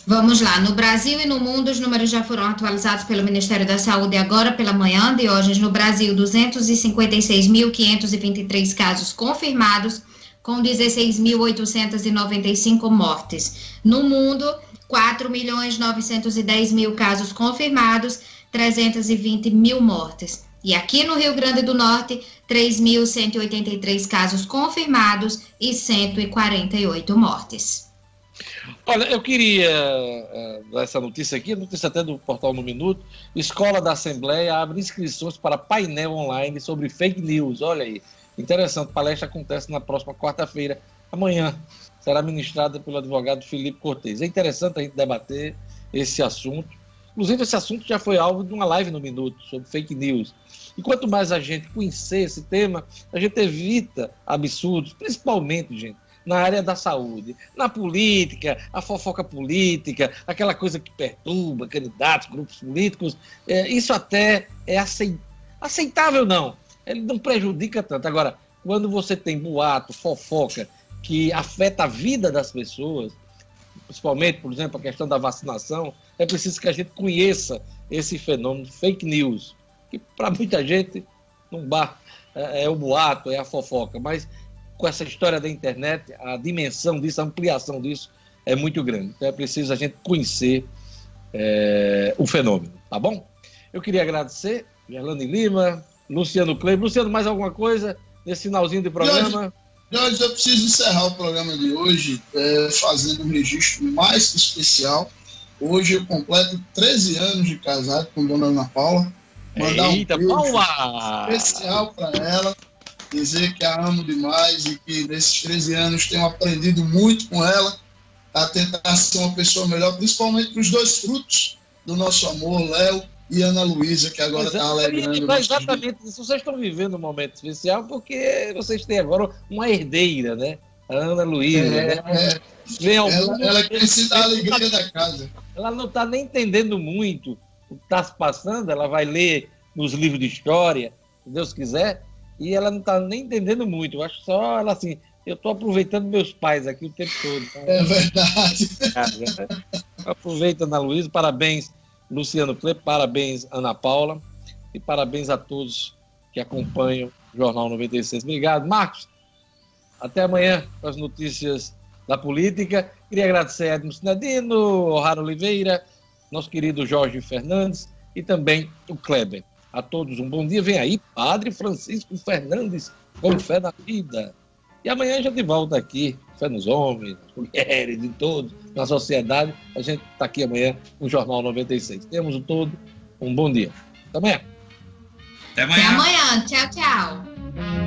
[SPEAKER 2] Vamos lá. No Brasil e no mundo, os números já foram atualizados pelo Ministério da Saúde agora pela manhã de hoje. No Brasil, 256.523 casos confirmados com 16.895 mortes. No mundo, 4 milhões 910 mil casos confirmados, 320 mil mortes. E aqui no Rio Grande do Norte, 3.183 casos confirmados e 148 mortes.
[SPEAKER 1] Olha, eu queria uh, dar essa notícia aqui, notícia até do portal No Minuto. Escola da Assembleia abre inscrições para painel online sobre fake news. Olha aí, Interessante, palestra acontece na próxima quarta-feira, amanhã. Será ministrada pelo advogado Felipe Cortes. É interessante a gente debater esse assunto. Inclusive, esse assunto já foi alvo de uma live no Minuto sobre fake news. E quanto mais a gente conhecer esse tema, a gente evita absurdos, principalmente, gente, na área da saúde, na política, a fofoca política, aquela coisa que perturba candidatos, grupos políticos. É, isso até é aceitável, não ele não prejudica tanto. Agora, quando você tem boato, fofoca, que afeta a vida das pessoas, principalmente, por exemplo, a questão da vacinação, é preciso que a gente conheça esse fenômeno fake news, que para muita gente não bar, é, é, o boato, é a fofoca, mas com essa história da internet, a dimensão disso, a ampliação disso é muito grande. Então é preciso a gente conhecer é, o fenômeno, tá bom? Eu queria agradecer, Gerlane Lima, Luciano Kleber. Luciano, mais alguma coisa nesse finalzinho de programa?
[SPEAKER 3] Jorge, eu preciso encerrar o programa de hoje é, fazendo um registro mais que especial. Hoje eu completo 13 anos de casado com Dona Ana Paula.
[SPEAKER 1] Mandar Eita, um
[SPEAKER 3] beijo especial para ela, dizer que a amo demais e que nesses 13 anos tenho aprendido muito com ela a tentar ser uma pessoa melhor, principalmente para os dois frutos do nosso amor, Léo e Ana Luísa, que agora está alegrando.
[SPEAKER 1] Exatamente isso. Vocês estão vivendo um momento especial porque vocês têm agora uma herdeira, né? A Ana Luísa. É, né? é.
[SPEAKER 3] Vem algum... ela, ela quer se dar a alegria da casa.
[SPEAKER 1] Ela não está nem entendendo muito o que está se passando, ela vai ler nos livros de história, se Deus quiser, e ela não está nem entendendo muito. Eu acho só ela assim, eu estou aproveitando meus pais aqui o tempo todo. Tá?
[SPEAKER 3] É verdade.
[SPEAKER 1] Aproveita, Ana Luísa, parabéns Luciano Kleber, parabéns, Ana Paula, e parabéns a todos que acompanham o Jornal 96. Obrigado, Marcos. Até amanhã com as notícias da política. Queria agradecer a Edmo Sinadino, O'Hara Oliveira, nosso querido Jorge Fernandes e também o Kleber. A todos um bom dia. Vem aí, Padre Francisco Fernandes, com fé na vida. E amanhã a gente volta aqui, fé nos homens, nas mulheres, em todos, na sociedade. A gente está aqui amanhã no Jornal 96. Temos o todo um bom dia. Até amanhã.
[SPEAKER 2] Até amanhã. Até amanhã. Tchau, tchau.